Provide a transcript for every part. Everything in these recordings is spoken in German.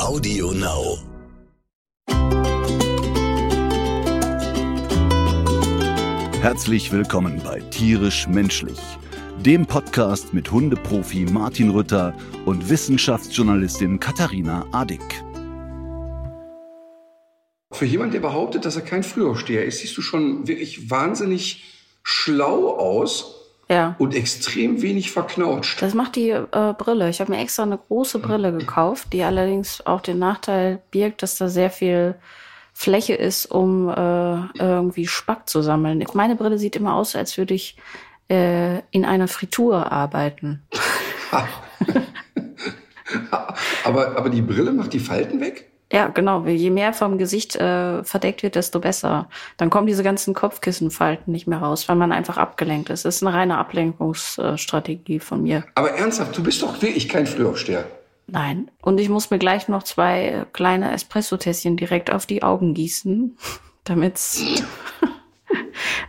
Audio Now. Herzlich willkommen bei Tierisch Menschlich, dem Podcast mit Hundeprofi Martin Rütter und Wissenschaftsjournalistin Katharina Adick. Für jemanden, der behauptet, dass er kein Frühaufsteher ist, siehst du schon wirklich wahnsinnig schlau aus Ja. und extrem wenig verknautscht. Das macht die äh, Brille. Ich habe mir extra eine große Brille gekauft, die allerdings auch den Nachteil birgt, dass da sehr viel Fläche ist, um äh, irgendwie Spack zu sammeln. Meine Brille sieht immer aus, als würde ich äh, in einer Fritur arbeiten. aber, aber die Brille macht die Falten weg? Ja, genau. Je mehr vom Gesicht äh, verdeckt wird, desto besser. Dann kommen diese ganzen Kopfkissenfalten nicht mehr raus, weil man einfach abgelenkt ist. Das ist eine reine Ablenkungsstrategie von mir. Aber ernsthaft, du bist doch wirklich kein Frühaufsteher. Nein. Und ich muss mir gleich noch zwei kleine Espresso-Tässchen direkt auf die Augen gießen, damit's.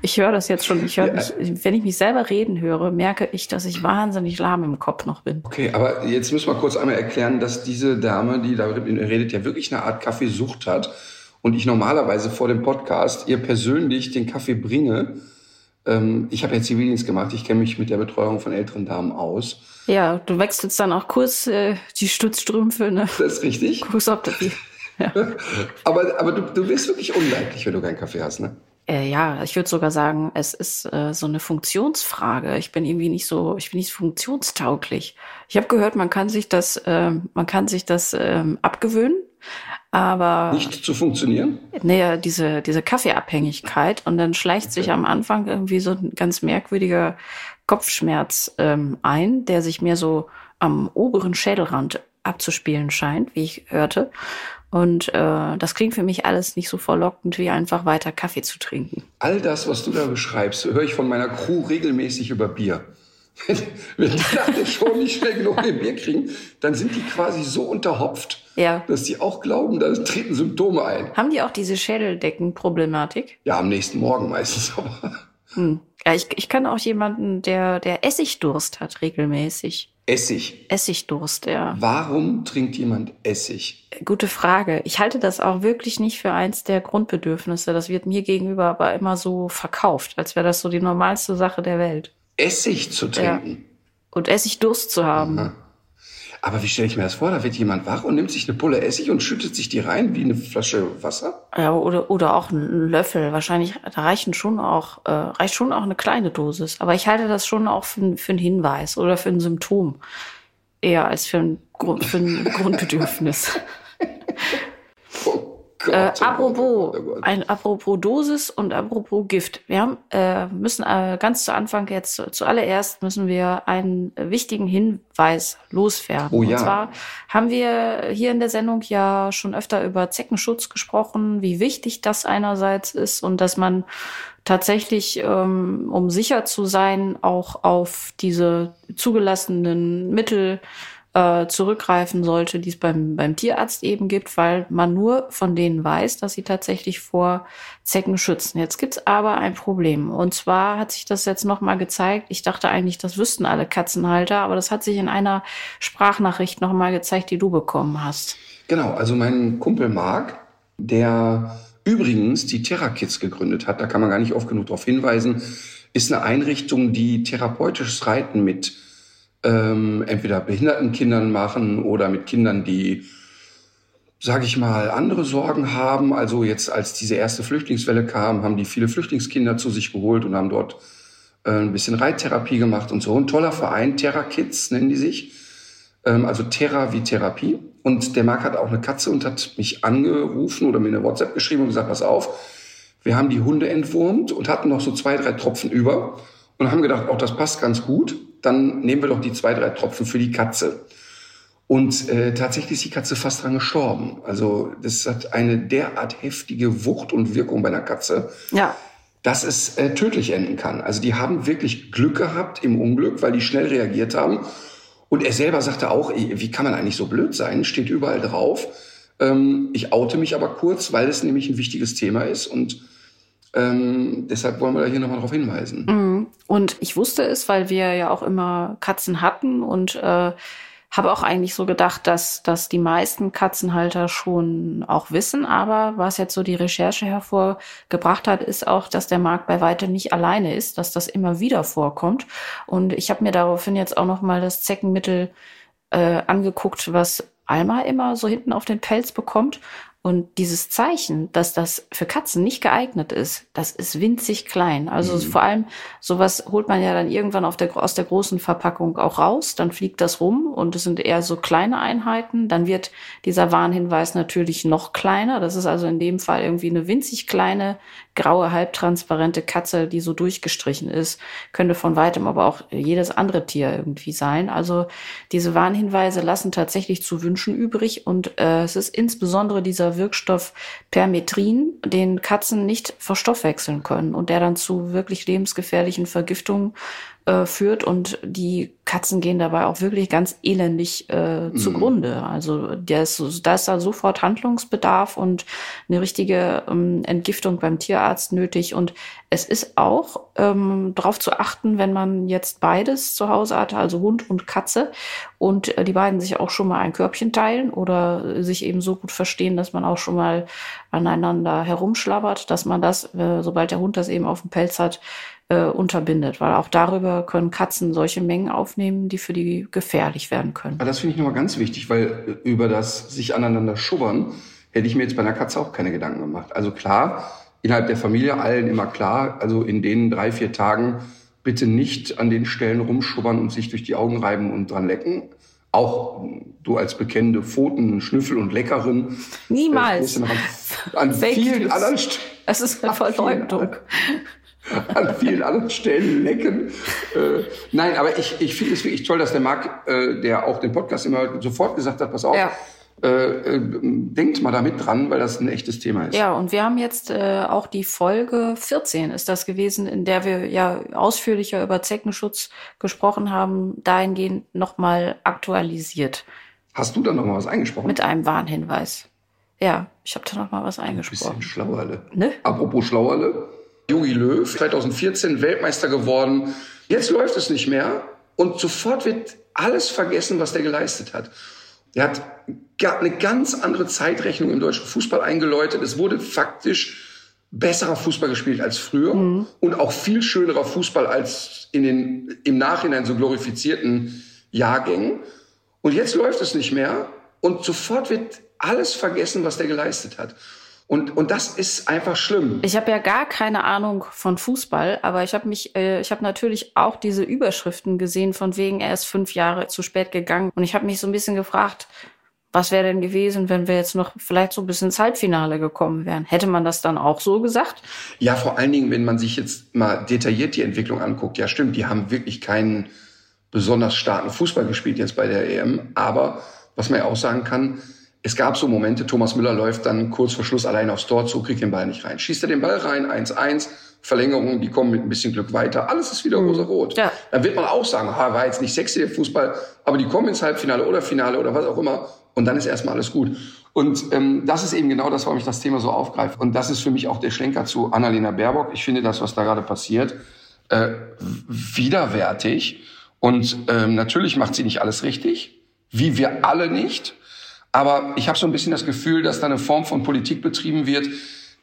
Ich höre das jetzt schon. Ich höre Ja. mich, wenn ich mich selber reden höre, merke ich, dass ich wahnsinnig lahm im Kopf noch bin. Okay, aber jetzt müssen wir kurz einmal erklären, dass diese Dame, die da redet, ja wirklich eine Art Kaffeesucht hat. Und ich normalerweise vor dem Podcast ihr persönlich den Kaffee bringe. Ähm, ich habe ja Zivildienst gemacht, ich kenne mich mit der Betreuung von älteren Damen aus. Ja, du wechselst dann auch kurz äh, die Stutzstrümpfe, ne? Das ist richtig. Guckst, ob das die. Aber, aber du, du bist wirklich unleidlich, wenn du keinen Kaffee hast, ne? Äh, ja, ich würde sogar sagen, es ist äh, so eine Funktionsfrage. Ich bin irgendwie nicht so, ich bin nicht funktionstauglich. Ich habe gehört, man kann sich das, ähm, man kann sich das ähm, abgewöhnen, aber Nicht zu funktionieren? nee, diese diese Kaffeeabhängigkeit und dann schleicht sich am Anfang irgendwie so ein ganz merkwürdiger Kopfschmerz ähm, ein, der sich mehr so am oberen Schädelrand abzuspielen scheint, wie ich hörte. Und äh, das klingt für mich alles nicht so verlockend, wie einfach weiter Kaffee zu trinken. All das, was du da beschreibst, höre ich von meiner Crew regelmäßig über Bier. Wenn, wenn die nach der Show nicht schnell genug ein Bier kriegen, dann sind die quasi so unterhopft, Ja. dass die auch glauben, da treten Symptome ein. Haben die auch diese Schädeldeckenproblematik? Ja, am nächsten Morgen meistens, aber Hm. Ja, ich, ich kann auch jemanden, der, der Essigdurst hat regelmäßig. Essig. Essigdurst, ja. Warum trinkt jemand Essig? Gute Frage. Ich halte das auch wirklich nicht für eins der Grundbedürfnisse. Das wird mir gegenüber aber immer so verkauft, als wäre das so die normalste Sache der Welt. Essig zu trinken. Und Essigdurst zu haben. Aha. Aber wie stelle ich mir das vor? Da wird jemand wach und nimmt sich eine Pulle Essig und schüttet sich die rein wie eine Flasche Wasser? Ja, oder, oder auch ein Löffel. Wahrscheinlich, da reichen schon auch, äh, reicht schon auch eine kleine Dosis. Aber ich halte das schon auch für, für einen Hinweis oder für ein Symptom. Eher als für ein, Grund, für ein Grundbedürfnis. Oh Gott. Äh, oh Gott, apropos, oh Gott. ein apropos Dosis und apropos Gift. Wir haben, äh, müssen äh, ganz zu Anfang jetzt zu- zuallererst müssen wir einen wichtigen Hinweis loswerden. Oh ja. Und zwar haben wir hier in der Sendung ja schon öfter über Zeckenschutz gesprochen, wie wichtig das einerseits ist und dass man tatsächlich, ähm, um sicher zu sein, auch auf diese zugelassenen Mittel äh, zurückgreifen sollte, die es beim, beim Tierarzt eben gibt, weil man nur von denen weiß, dass sie tatsächlich vor Zecken schützen. Jetzt gibt's aber ein Problem. Und zwar hat sich das jetzt nochmal gezeigt. Ich dachte eigentlich, das wüssten alle Katzenhalter, aber das hat sich in einer Sprachnachricht nochmal gezeigt, die du bekommen hast. Genau, also mein Kumpel Marc, der übrigens die Terra Kids gegründet hat, da kann man gar nicht oft genug darauf hinweisen, ist eine Einrichtung, die therapeutisches Reiten mit ähm, entweder behinderten Kindern machen oder mit Kindern, die, sage ich mal, andere Sorgen haben. Also jetzt, als diese erste Flüchtlingswelle kam, haben die viele Flüchtlingskinder zu sich geholt und haben dort äh, ein bisschen Reittherapie gemacht und so. Ein toller Verein, Terra Kids nennen die sich. Ähm, also Terra wie Therapie. Und der Marc hat auch eine Katze und hat mich angerufen oder mir eine WhatsApp geschrieben und gesagt, pass auf, wir haben die Hunde entwurmt und hatten noch so zwei, drei Tropfen über und haben gedacht, auch das passt ganz gut. Dann nehmen wir doch die zwei, drei Tropfen für die Katze. Und äh, tatsächlich ist die Katze fast dran gestorben. Also das hat eine derart heftige Wucht und Wirkung bei einer Katze, Ja, dass es äh, tödlich enden kann. Also die haben wirklich Glück gehabt im Unglück, weil die schnell reagiert haben. Und er selber sagte auch, wie kann man eigentlich so blöd sein? Steht überall drauf. Ähm, ich oute mich aber kurz, weil es nämlich ein wichtiges Thema ist und ähm, deshalb wollen wir da hier nochmal drauf hinweisen. Mhm. Und ich wusste es, weil wir ja auch immer Katzen hatten und äh, habe auch eigentlich so gedacht, dass, dass die meisten Katzenhalter schon auch wissen, aber was jetzt so die Recherche hervorgebracht hat, ist auch, dass der Markt bei weitem nicht alleine ist, dass das immer wieder vorkommt. Und ich habe mir daraufhin jetzt auch noch mal das Zeckenmittel äh, angeguckt, was Alma immer so hinten auf den Pelz bekommt. Und dieses Zeichen, dass das für Katzen nicht geeignet ist, das ist winzig klein. Also mhm. vor allem sowas holt man ja dann irgendwann der, aus der großen Verpackung auch raus, dann fliegt das rum und es sind eher so kleine Einheiten. Dann wird dieser Warnhinweis natürlich noch kleiner. Das ist also in dem Fall irgendwie eine winzig kleine graue, halbtransparente Katze, die so durchgestrichen ist. Könnte von weitem aber auch jedes andere Tier irgendwie sein. Also diese Warnhinweise lassen tatsächlich zu wünschen übrig und äh, es ist insbesondere dieser Wirkstoff Permetrin, den Katzen nicht verstoffwechseln können und der dann zu wirklich lebensgefährlichen Vergiftungen äh, führt und die Katzen gehen dabei auch wirklich ganz elendig äh, mhm. zugrunde. Also der ist, da ist da sofort Handlungsbedarf und eine richtige ähm, Entgiftung beim Tierarzt nötig. Und es ist auch ähm, darauf zu achten, wenn man jetzt beides zu Hause hat, also Hund und Katze, und äh, die beiden sich auch schon mal ein Körbchen teilen oder sich eben so gut verstehen, dass man auch schon mal aneinander herumschlabbert, dass man das, äh, sobald der Hund das eben auf dem Pelz hat, äh, unterbindet, weil auch darüber können Katzen solche Mengen aufnehmen, die für die gefährlich werden können. Aber das finde ich nochmal ganz wichtig, weil äh, über das sich aneinander schubbern hätte ich mir jetzt bei einer Katze auch keine Gedanken gemacht. Also klar, innerhalb der Familie allen immer klar, also in den drei, vier Tagen bitte nicht an den Stellen rumschubbern und sich durch die Augen reiben und dran lecken. Auch du als bekennende Pfoten, Schnüffel und Leckerin. Niemals. Äh, an, an vielen anderen Stellen. Es ist eine Verleumdung an vielen anderen Stellen lecken. Äh, nein, aber ich, ich finde es wirklich toll, dass der Marc, äh, der auch den Podcast immer sofort gesagt hat, pass auf, ja. äh, äh, denkt mal damit dran, weil das ein echtes Thema ist. Ja, und wir haben jetzt äh, auch die Folge 14 ist das gewesen, in der wir ja ausführlicher über Zeckenschutz gesprochen haben, dahingehend nochmal aktualisiert. Hast du da nochmal was eingesprochen? Mit einem Warnhinweis. Ja, ich habe da nochmal was eingesprochen. Ein bisschen Schlauerle. Ne? Apropos Schlauerle. Jogi Löw, 2014 Weltmeister geworden. Jetzt läuft es nicht mehr und sofort wird alles vergessen, was der geleistet hat. Er hat eine ganz andere Zeitrechnung im deutschen Fußball eingeläutet. Es wurde faktisch besserer Fußball gespielt als früher mhm. und auch viel schönerer Fußball als in den im Nachhinein so glorifizierten Jahrgängen. Und jetzt läuft es nicht mehr und sofort wird alles vergessen, was der geleistet hat. Und, und das ist einfach schlimm. Ich habe ja gar keine Ahnung von Fußball, aber ich habe mich, äh, ich habe natürlich auch diese Überschriften gesehen, von wegen er ist fünf Jahre zu spät gegangen. Und ich habe mich so ein bisschen gefragt, was wäre denn gewesen, wenn wir jetzt noch vielleicht so bis ins Halbfinale gekommen wären? Hätte man das dann auch so gesagt? Ja, vor allen Dingen, wenn man sich jetzt mal detailliert die Entwicklung anguckt. Ja, stimmt, die haben wirklich keinen besonders starken Fußball gespielt jetzt bei der EM. Aber was man ja auch sagen kann, es gab so Momente, Thomas Müller läuft dann kurz vor Schluss allein aufs Tor zu, kriegt den Ball nicht rein. Schießt er den Ball rein, 1-1, Verlängerung, die kommen mit ein bisschen Glück weiter. Alles ist wieder mhm. rosa-rot. Ja. Dann wird man auch sagen, ha, war jetzt nicht sexy der Fußball, aber die kommen ins Halbfinale oder Finale oder was auch immer und dann ist erstmal alles gut. Und ähm, das ist eben genau das, warum ich das Thema so aufgreife. Und das ist für mich auch der Schlenker zu Annalena Baerbock. Ich finde das, was da gerade passiert, äh, widerwärtig. Und ähm, natürlich macht sie nicht alles richtig, wie wir alle nicht. Aber ich habe so ein bisschen das Gefühl, dass da eine Form von Politik betrieben wird,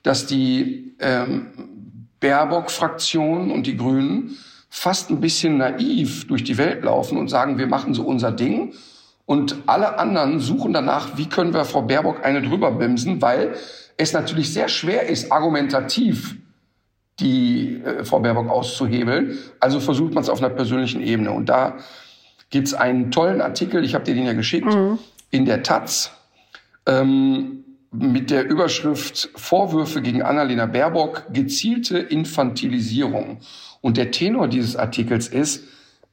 dass die ähm, Baerbock-Fraktion und die Grünen fast ein bisschen naiv durch die Welt laufen und sagen, wir machen so unser Ding. Und alle anderen suchen danach, wie können wir Frau Baerbock eine drüber bremsen, weil es natürlich sehr schwer ist, argumentativ die äh, Frau Baerbock auszuhebeln. Also versucht man es auf einer persönlichen Ebene. Und da gibt's einen tollen Artikel, ich habe dir den ja geschickt, mhm in der Taz ähm, mit der Überschrift Vorwürfe gegen Annalena Baerbock, gezielte Infantilisierung. Und der Tenor dieses Artikels ist,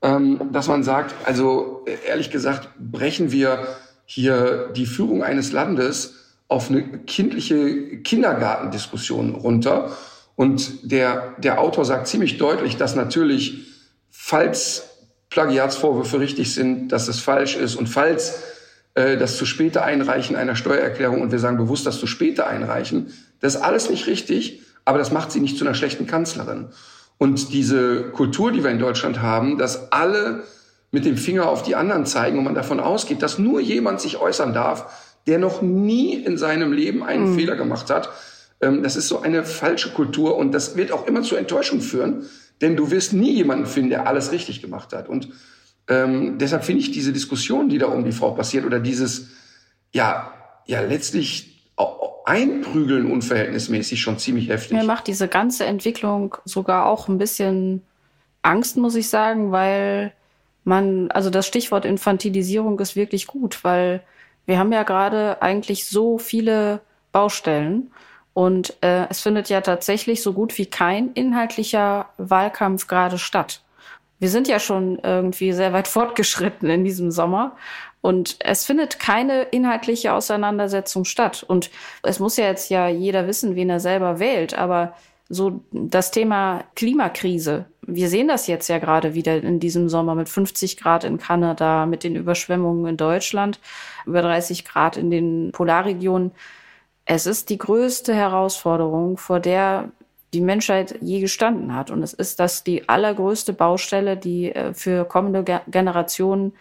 ähm, dass man sagt, also ehrlich gesagt, brechen wir hier die Führung eines Landes auf eine kindliche Kindergartendiskussion runter. Und der, der Autor sagt ziemlich deutlich, dass natürlich, falls Plagiatsvorwürfe richtig sind, dass es falsch ist und falls äh, das zu späte Einreichen einer Steuererklärung und wir sagen bewusst das zu späte Einreichen. Das ist alles nicht richtig, aber das macht sie nicht zu einer schlechten Kanzlerin. Und diese Kultur, die wir in Deutschland haben, dass alle mit dem Finger auf die anderen zeigen und man davon ausgeht, dass nur jemand sich äußern darf, der noch nie in seinem Leben einen mhm. Fehler gemacht hat. Ähm, das ist so eine falsche Kultur und das wird auch immer zu Enttäuschung führen, denn du wirst nie jemanden finden, der alles richtig gemacht hat. Und ähm, deshalb finde ich diese Diskussion, die da um die Frau passiert oder dieses, ja, ja, letztlich einprügeln unverhältnismäßig schon ziemlich heftig. Mir macht diese ganze Entwicklung sogar auch ein bisschen Angst, muss ich sagen, weil man, also das Stichwort Infantilisierung ist wirklich gut, weil wir haben ja gerade eigentlich so viele Baustellen und äh, es findet ja tatsächlich so gut wie kein inhaltlicher Wahlkampf gerade statt. Wir sind ja schon irgendwie sehr weit fortgeschritten in diesem Sommer und es findet keine inhaltliche Auseinandersetzung statt. Und es muss ja jetzt ja jeder wissen, wen er selber wählt, aber so das Thema Klimakrise. Wir sehen das jetzt ja gerade wieder in diesem Sommer mit 50 Grad in Kanada, mit den Überschwemmungen in Deutschland, über 30 Grad in den Polarregionen. Es ist die größte Herausforderung, vor der die Menschheit je gestanden hat. Und es ist das die allergrößte Baustelle, die äh, für kommende Generationen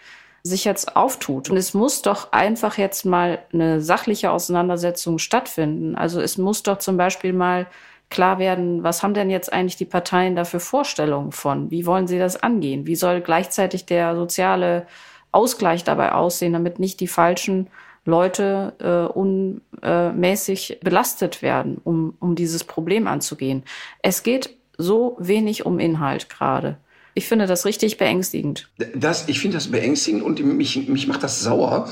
sich jetzt auftut. Und es muss doch einfach jetzt mal eine sachliche Auseinandersetzung stattfinden. Also es muss doch zum Beispiel mal klar werden, was haben denn jetzt eigentlich die Parteien dafür Vorstellungen von? Wie wollen sie das angehen? Wie soll gleichzeitig der soziale Ausgleich dabei aussehen, damit nicht die falschen Leute äh, unmäßig belastet werden, um, um dieses Problem anzugehen? Es geht so wenig um Inhalt gerade. Ich finde das richtig beängstigend. Das, ich finde das beängstigend und mich, mich macht das sauer,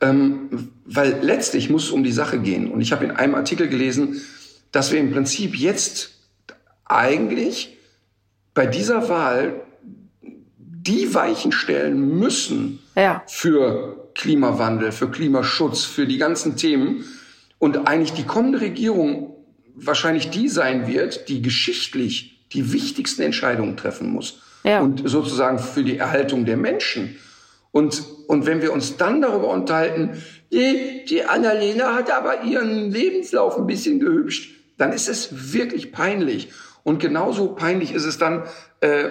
ähm, weil letztlich muss es um die Sache gehen. Und ich habe in einem Artikel gelesen, dass wir im Prinzip jetzt eigentlich bei dieser Wahl die Weichen stellen müssen ja. für Klimawandel, für Klimaschutz, für die ganzen Themen. Und eigentlich die kommende Regierung wahrscheinlich die sein wird, die geschichtlich die wichtigsten Entscheidungen treffen muss. Ja. Und sozusagen für die Erhaltung der Menschen. Und, und wenn wir uns dann darüber unterhalten, die, die Annalena hat aber ihren Lebenslauf ein bisschen gehübscht, dann ist es wirklich peinlich. Und genauso peinlich ist es dann, äh,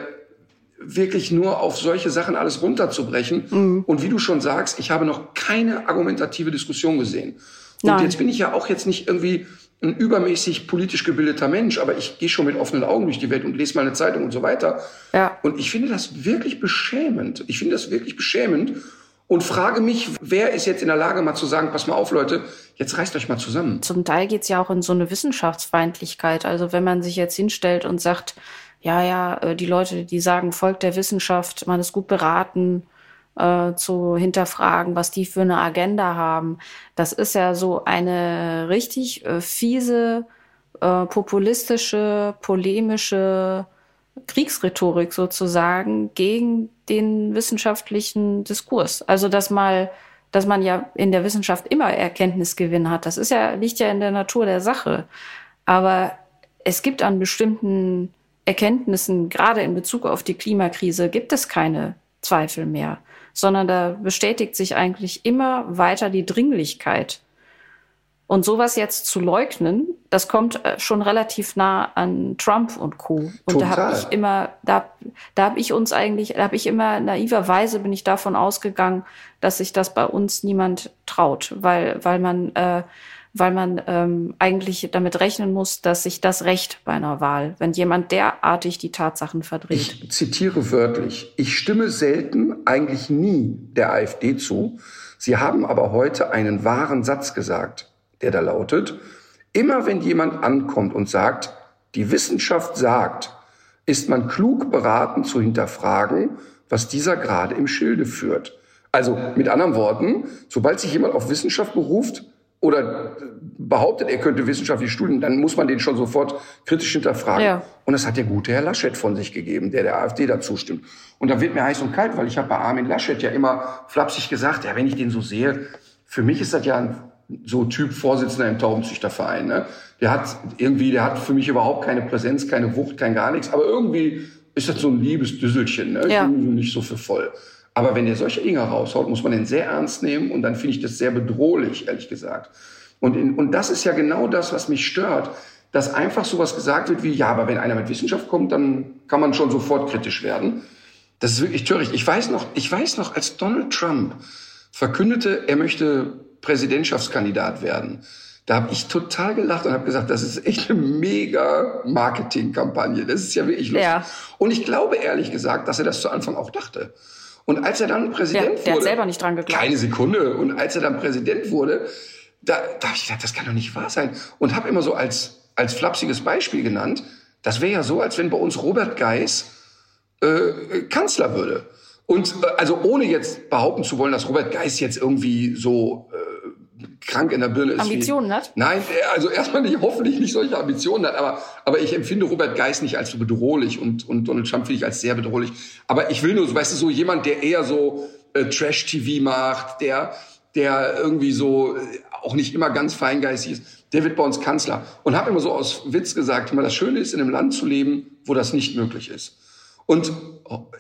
wirklich nur auf solche Sachen alles runterzubrechen. Mhm. Und wie du schon sagst, ich habe noch keine argumentative Diskussion gesehen. Und Nein. jetzt bin ich ja auch jetzt nicht irgendwie ein übermäßig politisch gebildeter Mensch, aber ich gehe schon mit offenen Augen durch die Welt und lese mal eine Zeitung und so weiter. Ja. Und ich finde das wirklich beschämend. Ich finde das wirklich beschämend und frage mich, wer ist jetzt in der Lage, mal zu sagen, pass mal auf, Leute, jetzt reißt euch mal zusammen. Zum Teil geht's ja auch in so eine Wissenschaftsfeindlichkeit. Also wenn man sich jetzt hinstellt und sagt, ja, ja, äh, die Leute, die sagen, folgt der Wissenschaft, man ist gut beraten, äh, zu hinterfragen, was die für eine Agenda haben. Das ist ja so eine richtig äh, fiese, äh, populistische, polemische Kriegsrhetorik sozusagen gegen den wissenschaftlichen Diskurs. Also dass mal, dass man ja in der Wissenschaft immer Erkenntnisgewinn hat. Das ist ja, liegt ja in der Natur der Sache. Aber es gibt an bestimmten Erkenntnissen, gerade in Bezug auf die Klimakrise, gibt es keine Zweifel mehr, sondern da bestätigt sich eigentlich immer weiter die Dringlichkeit und sowas jetzt zu leugnen, das kommt äh, schon relativ nah an Trump und Co. Und Total. da habe ich immer, da, da habe ich uns eigentlich, da habe ich immer naiverweise bin ich davon ausgegangen, dass sich das bei uns niemand traut, weil weil man äh, weil man ähm, eigentlich damit rechnen muss, dass sich das rächt bei einer Wahl, wenn jemand derartig die Tatsachen verdreht. Ich zitiere wörtlich: Ich stimme selten, eigentlich nie der AfD zu. Sie haben aber heute einen wahren Satz gesagt der da lautet, immer wenn jemand ankommt und sagt, die Wissenschaft sagt, ist man klug beraten zu hinterfragen, was dieser gerade im Schilde führt. Also mit anderen Worten, sobald sich jemand auf Wissenschaft beruft oder behauptet, er könnte wissenschaftlich studieren, dann muss man den schon sofort kritisch hinterfragen. Ja. Und das hat der gute Herr Laschet von sich gegeben, der der AfD dazu stimmt. Und da wird mir heiß und kalt, weil ich habe bei Armin Laschet ja immer flapsig gesagt, ja, wenn ich den so sehe, für mich ist das ja ein so Typ Vorsitzender im Taubenzüchterverein. Ne? Der hat irgendwie, der hat für mich überhaupt keine Präsenz, keine Wucht, kein gar nichts. Aber irgendwie ist das so ein liebes Düsselchen. Ne? Ja. Ich bin nicht so für voll. Aber wenn der solche Dinge raushaut, muss man den sehr ernst nehmen und dann finde ich das sehr bedrohlich, ehrlich gesagt. Und, in, und das ist ja genau das, was mich stört, dass einfach sowas gesagt wird wie, ja, aber wenn einer mit Wissenschaft kommt, dann kann man schon sofort kritisch werden. Das ist wirklich töricht. Ich weiß noch, ich weiß noch, als Donald Trump verkündete, er möchte Präsidentschaftskandidat werden, da habe ich total gelacht und habe gesagt, das ist echt eine mega Marketingkampagne. Das ist ja wirklich lustig. Ja. Und ich glaube ehrlich gesagt, dass er das zu Anfang auch dachte. Und als er dann Präsident der, der wurde, der hat selber nicht dran geglaubt. Keine Sekunde. Und als er dann Präsident wurde, da, da habe ich gedacht, das kann doch nicht wahr sein. Und habe immer so als als flapsiges Beispiel genannt. Das wäre ja so, als wenn bei uns Robert Geis äh, Kanzler würde. Und äh, also ohne jetzt behaupten zu wollen, dass Robert Geis jetzt irgendwie so äh, krank in der Birne ist. Ambitionen hat? Nein, also erstmal nicht, hoffentlich nicht solche Ambitionen hat, aber, aber ich empfinde Robert Geis nicht als so bedrohlich und, und Donald Trump finde ich als sehr bedrohlich. Aber ich will nur, weißt du, so jemand, der eher so äh, Trash-TV macht, der, der irgendwie so äh, auch nicht immer ganz feingeistig ist, der wird bei uns Kanzler. Und habe immer so aus Witz gesagt, immer das Schöne ist, in einem Land zu leben, wo das nicht möglich ist. Und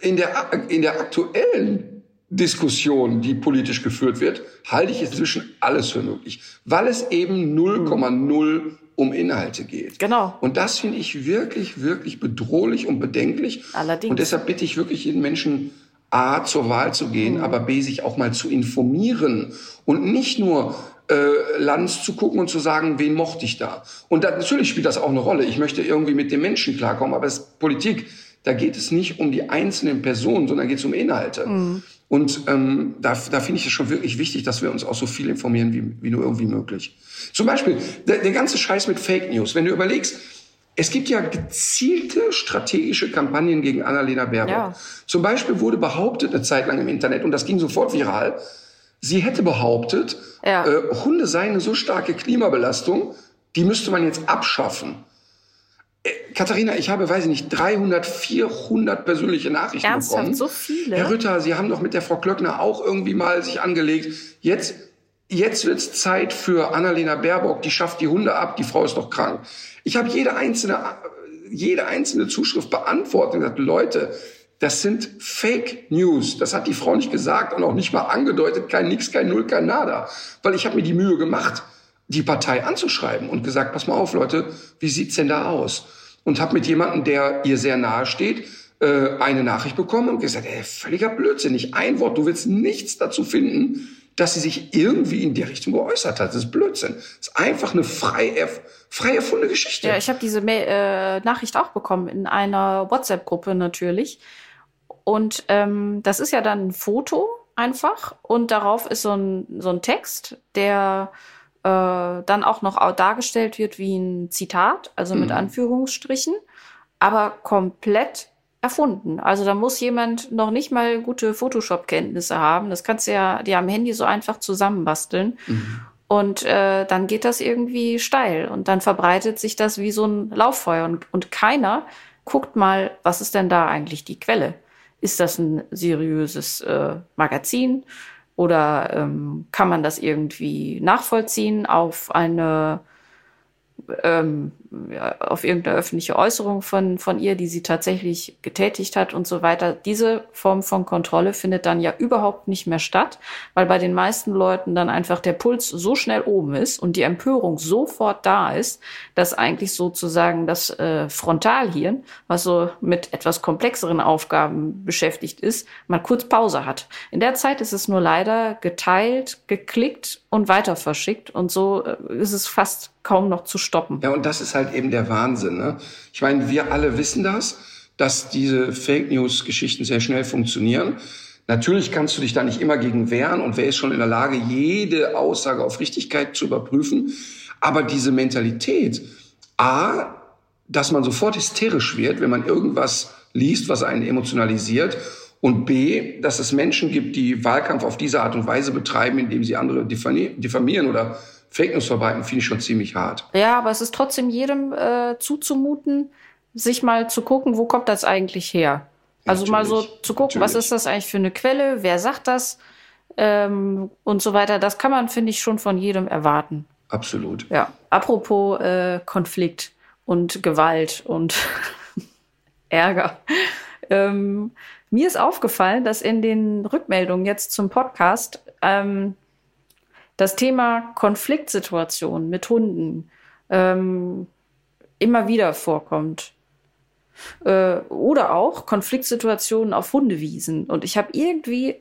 in der, in der aktuellen Diskussion, die politisch geführt wird, halte ich inzwischen alles für möglich, weil es eben 0,0 um Inhalte geht. Genau. Und das finde ich wirklich, wirklich bedrohlich und bedenklich. Allerdings. Und deshalb bitte ich wirklich jeden Menschen, A, zur Wahl zu gehen, mhm. aber B, sich auch mal zu informieren und nicht nur äh, Lanz zu gucken und zu sagen, wen mochte ich da? Und da, natürlich spielt das auch eine Rolle. Ich möchte irgendwie mit den Menschen klarkommen, aber es ist Politik. Da geht es nicht um die einzelnen Personen, sondern geht es um Inhalte. Mhm. Und ähm, da, da finde ich es schon wirklich wichtig, dass wir uns auch so viel informieren, wie, wie nur irgendwie möglich. Zum Beispiel der, der ganze Scheiß mit Fake News. Wenn du überlegst, es gibt ja gezielte strategische Kampagnen gegen Annalena Baerbock. Ja. Zum Beispiel wurde behauptet eine Zeit lang im Internet, und das ging sofort viral, Sie hätte behauptet, ja. äh, Hunde seien eine so starke Klimabelastung, die müsste man jetzt abschaffen. Äh, Katharina, ich habe, weiß ich nicht, 300, 400 persönliche Nachrichten Ernsthaft, bekommen. so viele? Herr Rütter, Sie haben doch mit der Frau Klöckner auch irgendwie mal sich angelegt. Jetzt, jetzt wird's Zeit für Annalena Baerbock. Die schafft die Hunde ab. Die Frau ist doch krank. Ich habe jede einzelne, jede einzelne Zuschrift beantwortet und gesagt, Leute, das sind Fake News. Das hat die Frau nicht gesagt und auch nicht mal angedeutet. Kein Nix, kein Null, kein Nada. Weil ich habe mir die Mühe gemacht, die Partei anzuschreiben und gesagt, pass mal auf, Leute, wie sieht's denn da aus? Und habe mit jemandem, der ihr sehr nahe steht, äh, eine Nachricht bekommen und gesagt, ey, völliger Blödsinn, nicht ein Wort. Du willst nichts dazu finden, dass sie sich irgendwie in die Richtung geäußert hat. Das ist Blödsinn. Das ist einfach eine frei, frei erfundene Geschichte. Ja, ich habe diese Mail, äh, Nachricht auch bekommen in einer WhatsApp-Gruppe natürlich. Und ähm, das ist ja dann ein Foto einfach und darauf ist so ein, so ein Text, der dann auch noch dargestellt wird wie ein Zitat, also mit mhm. Anführungsstrichen, aber komplett erfunden. Also da muss jemand noch nicht mal gute Photoshop-Kenntnisse haben. Das kannst du ja dir am Handy so einfach zusammenbasteln. Mhm. Und äh, dann geht das irgendwie steil und dann verbreitet sich das wie so ein Lauffeuer und, und keiner guckt mal, was ist denn da eigentlich die Quelle? Ist das ein seriöses äh, Magazin oder ähm, kann man das irgendwie nachvollziehen auf eine ähm, ja, auf irgendeine öffentliche Äußerung von, von ihr, die sie tatsächlich getätigt hat und so weiter. Diese Form von Kontrolle findet dann ja überhaupt nicht mehr statt, weil bei den meisten Leuten dann einfach der Puls so schnell oben ist und die Empörung sofort da ist, dass eigentlich sozusagen das äh, Frontalhirn, was so mit etwas komplexeren Aufgaben beschäftigt ist, mal kurz Pause hat. In der Zeit ist es nur leider geteilt, geklickt und weiter verschickt und so äh, ist es fast kaum noch zu stoppen. Ja, und das ist halt eben der Wahnsinn. Ne? Ich meine, wir alle wissen das, dass diese Fake News-Geschichten sehr schnell funktionieren. Natürlich kannst du dich da nicht immer gegen wehren und wer ist schon in der Lage, jede Aussage auf Richtigkeit zu überprüfen. Aber diese Mentalität, A, dass man sofort hysterisch wird, wenn man irgendwas liest, was einen emotionalisiert. Und B, dass es Menschen gibt, die Wahlkampf auf diese Art und Weise betreiben, indem sie andere diffamieren oder Fake News verbreiten, finde ich schon ziemlich hart. Ja, aber es ist trotzdem jedem äh, zuzumuten, sich mal zu gucken, wo kommt das eigentlich her? Also natürlich, mal so zu gucken, natürlich. was ist das eigentlich für eine Quelle, wer sagt das ähm, und so weiter. Das kann man, finde ich, schon von jedem erwarten. Absolut. Ja. Apropos äh, Konflikt und Gewalt und Ärger. Ähm, mir ist aufgefallen, dass in den Rückmeldungen jetzt zum Podcast ähm, das Thema Konfliktsituation mit Hunden ähm, immer wieder vorkommt. Äh, oder auch Konfliktsituationen auf Hundewiesen. Und ich habe irgendwie,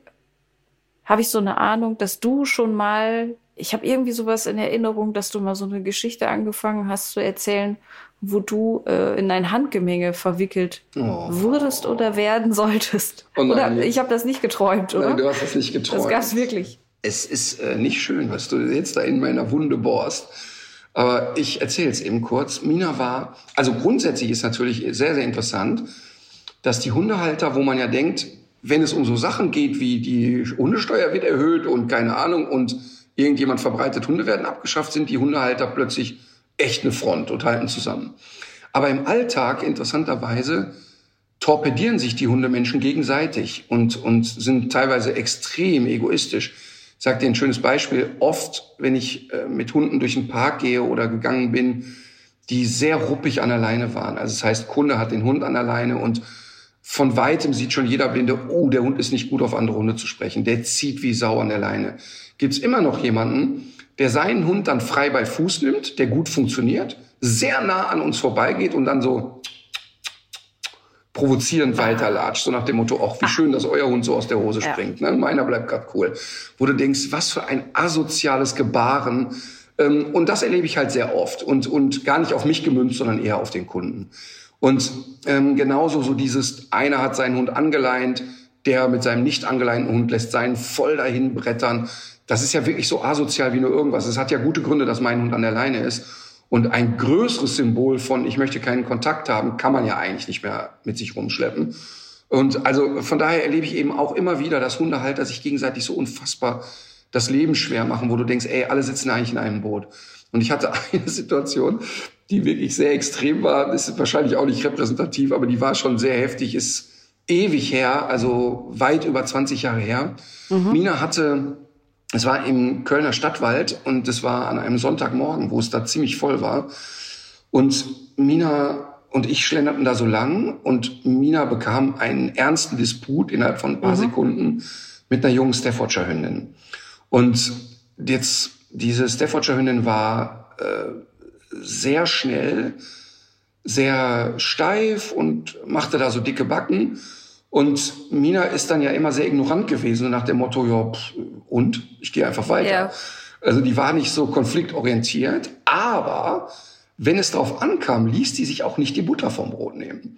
habe ich so eine Ahnung, dass du schon mal, ich habe irgendwie sowas in Erinnerung, dass du mal so eine Geschichte angefangen hast zu erzählen, wo du äh, in ein Handgemenge verwickelt oh. wurdest oder werden solltest. Oh oder ich habe das nicht geträumt, oder? Nein, du hast das nicht geträumt. Das gab's wirklich. Es ist äh, nicht schön, was du jetzt da in meiner Wunde bohrst. Aber ich erzähle es eben kurz. Mina war, also grundsätzlich ist natürlich sehr, sehr interessant, dass die Hundehalter, wo man ja denkt, wenn es um so Sachen geht wie die Hundesteuer wird erhöht und keine Ahnung und irgendjemand verbreitet, Hunde werden abgeschafft, sind die Hundehalter plötzlich echt eine Front und halten zusammen. Aber im Alltag, interessanterweise, torpedieren sich die Hundemenschen gegenseitig und, und sind teilweise extrem egoistisch. Ich sage dir ein schönes Beispiel. Oft, wenn ich äh, mit Hunden durch den Park gehe oder gegangen bin, die sehr ruppig an der Leine waren. Also das heißt, Kunde hat den Hund an der Leine und von weitem sieht schon jeder Blinde, oh, der Hund ist nicht gut auf andere Hunde zu sprechen. Der zieht wie Sau an der Leine. Gibt's immer noch jemanden, der seinen Hund dann frei bei Fuß nimmt, der gut funktioniert, sehr nah an uns vorbeigeht und dann so provozierend weiterlatscht, so nach dem Motto, ach, wie schön, dass euer Hund so aus der Hose springt. Ne? Meiner bleibt gerade cool. Wo du denkst, was für ein asoziales Gebaren. Ähm, und das erlebe ich halt sehr oft. Und, und gar nicht auf mich gemünzt, sondern eher auf den Kunden. Und ähm, genauso so dieses, einer hat seinen Hund angeleint, der mit seinem nicht angeleinten Hund lässt seinen voll dahin brettern. Das ist ja wirklich so asozial wie nur irgendwas. Es hat ja gute Gründe, dass mein Hund an der Leine ist. Und ein größeres Symbol von ich möchte keinen Kontakt haben, kann man ja eigentlich nicht mehr mit sich rumschleppen. Und also von daher erlebe ich eben auch immer wieder, dass Hundehalter sich gegenseitig so unfassbar das Leben schwer machen, wo du denkst, ey, alle sitzen eigentlich in einem Boot. Und ich hatte eine Situation, die wirklich sehr extrem war. Das ist wahrscheinlich auch nicht repräsentativ, aber die war schon sehr heftig, ist ewig her, also weit über 20 Jahre her. Mhm. Mina hatte es war im Kölner Stadtwald und es war an einem Sonntagmorgen, wo es da ziemlich voll war. Und Mina und ich schlenderten da so lang und Mina bekam einen ernsten Disput innerhalb von ein paar mhm. Sekunden mit einer jungen Staffordshire Hündin. Und jetzt, diese Staffordshire Hündin war äh, sehr schnell, sehr steif und machte da so dicke Backen. Und Mina ist dann ja immer sehr ignorant gewesen, nach dem Motto, ja, pff, und? Ich gehe einfach weiter. Ja. Also die war nicht so konfliktorientiert, aber wenn es darauf ankam, ließ die sich auch nicht die Butter vom Brot nehmen.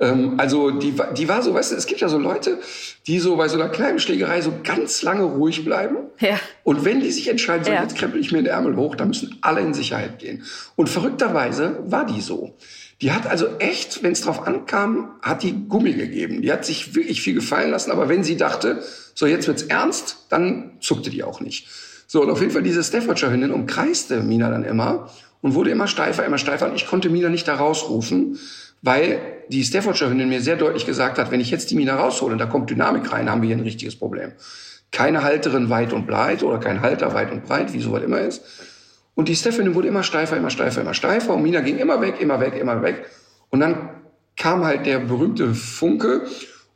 Ähm, also die, die war so, weißt du, es gibt ja so Leute, die so bei so einer kleinen Schlägerei so ganz lange ruhig bleiben. Ja. Und wenn die sich entscheiden, so ja. jetzt krempel ich mir den Ärmel hoch, dann müssen alle in Sicherheit gehen. Und verrückterweise war die so. Die hat also echt, wenn es drauf ankam, hat die Gummi gegeben. Die hat sich wirklich viel gefallen lassen, aber wenn sie dachte, so jetzt wird's ernst, dann zuckte die auch nicht. So, und auf jeden Fall diese Staffordshire-Hündin umkreiste Mina dann immer und wurde immer steifer, immer steifer. Und ich konnte Mina nicht da rausrufen, weil die Staffordshire-Hündin mir sehr deutlich gesagt hat, wenn ich jetzt die Mina raushole da kommt Dynamik rein, haben wir hier ein richtiges Problem. Keine Halterin weit und breit oder kein Halter weit und breit, wie sowas immer ist. Und die Stephanie wurde immer steifer, immer steifer, immer steifer. Und Mina ging immer weg, immer weg, immer weg. Und dann kam halt der berühmte Funke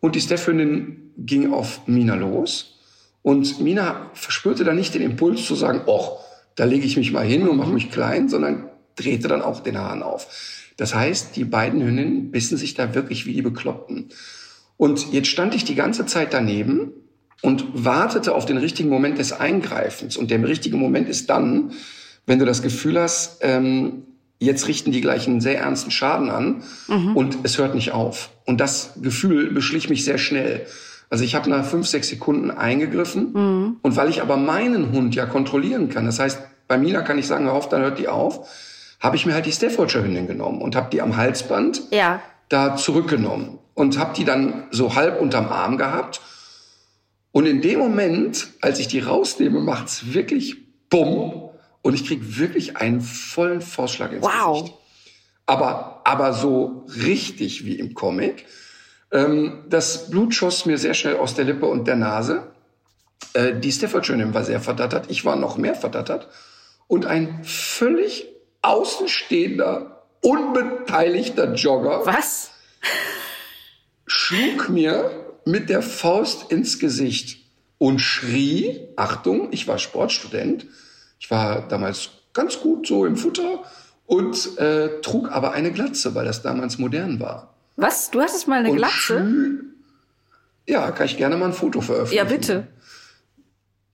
und die Stephanie ging auf Mina los. Und Mina verspürte dann nicht den Impuls zu sagen, oh, da lege ich mich mal hin und mache mich klein, sondern drehte dann auch den Hahn auf. Das heißt, die beiden Hündinnen bissen sich da wirklich wie die Bekloppten. Und jetzt stand ich die ganze Zeit daneben und wartete auf den richtigen Moment des Eingreifens. Und der richtige Moment ist dann, wenn du das Gefühl hast, ähm, jetzt richten die gleich einen sehr ernsten Schaden an mhm. und es hört nicht auf. Und das Gefühl beschlich mich sehr schnell. Also ich habe nach fünf, sechs Sekunden eingegriffen mhm. und weil ich aber meinen Hund ja kontrollieren kann, das heißt, bei Mina kann ich sagen, hör auf, dann hört die auf, habe ich mir halt die Staffordshire Hündin genommen und habe die am Halsband ja. da zurückgenommen und habe die dann so halb unterm Arm gehabt. Und in dem Moment, als ich die rausnehme, macht's wirklich bumm und ich krieg wirklich einen vollen Vorschlag ins wow. Gesicht. Aber, aber so richtig wie im Comic. Ähm, das Blut schoss mir sehr schnell aus der Lippe und der Nase. Äh, die Staffordshire war sehr verdattert. Ich war noch mehr verdattert. Und ein völlig außenstehender, unbeteiligter Jogger. Was? schlug mir mit der Faust ins Gesicht und schrie, Achtung, ich war Sportstudent, ich war damals ganz gut so im Futter und äh, trug aber eine Glatze, weil das damals modern war. Was? Du hattest mal eine Glatze? Ja, kann ich gerne mal ein Foto veröffentlichen. Ja, bitte.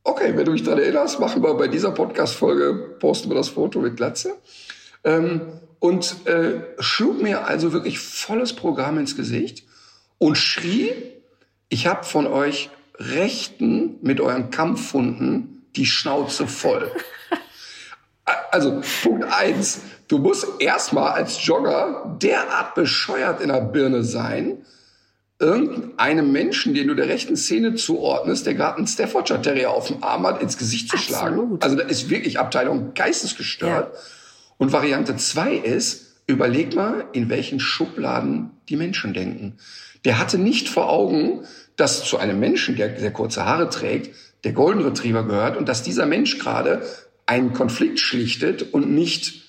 Okay, wenn du mich daran erinnerst, machen wir bei dieser Podcast-Folge, posten wir das Foto mit Glatze. Ähm, und äh, schlug mir also wirklich volles Programm ins Gesicht und schrie, ich habe von euch Rechten mit euren Kampfhunden die Schnauze voll. Also Punkt eins, du musst erstmal als Jogger derart bescheuert in der Birne sein, irgendeinem Menschen, den du der rechten Szene zuordnest, der gerade einen Staffordshire Terrier auf dem Arm hat, ins Gesicht zu schlagen. Absolut. Also das ist wirklich Abteilung geistesgestört. Ja. Und Variante zwei ist, überleg mal, in welchen Schubladen die Menschen denken. Der hatte nicht vor Augen, dass zu einem Menschen, der sehr kurze Haare trägt, der Golden Retriever gehört und dass dieser Mensch gerade einen Konflikt schlichtet und nicht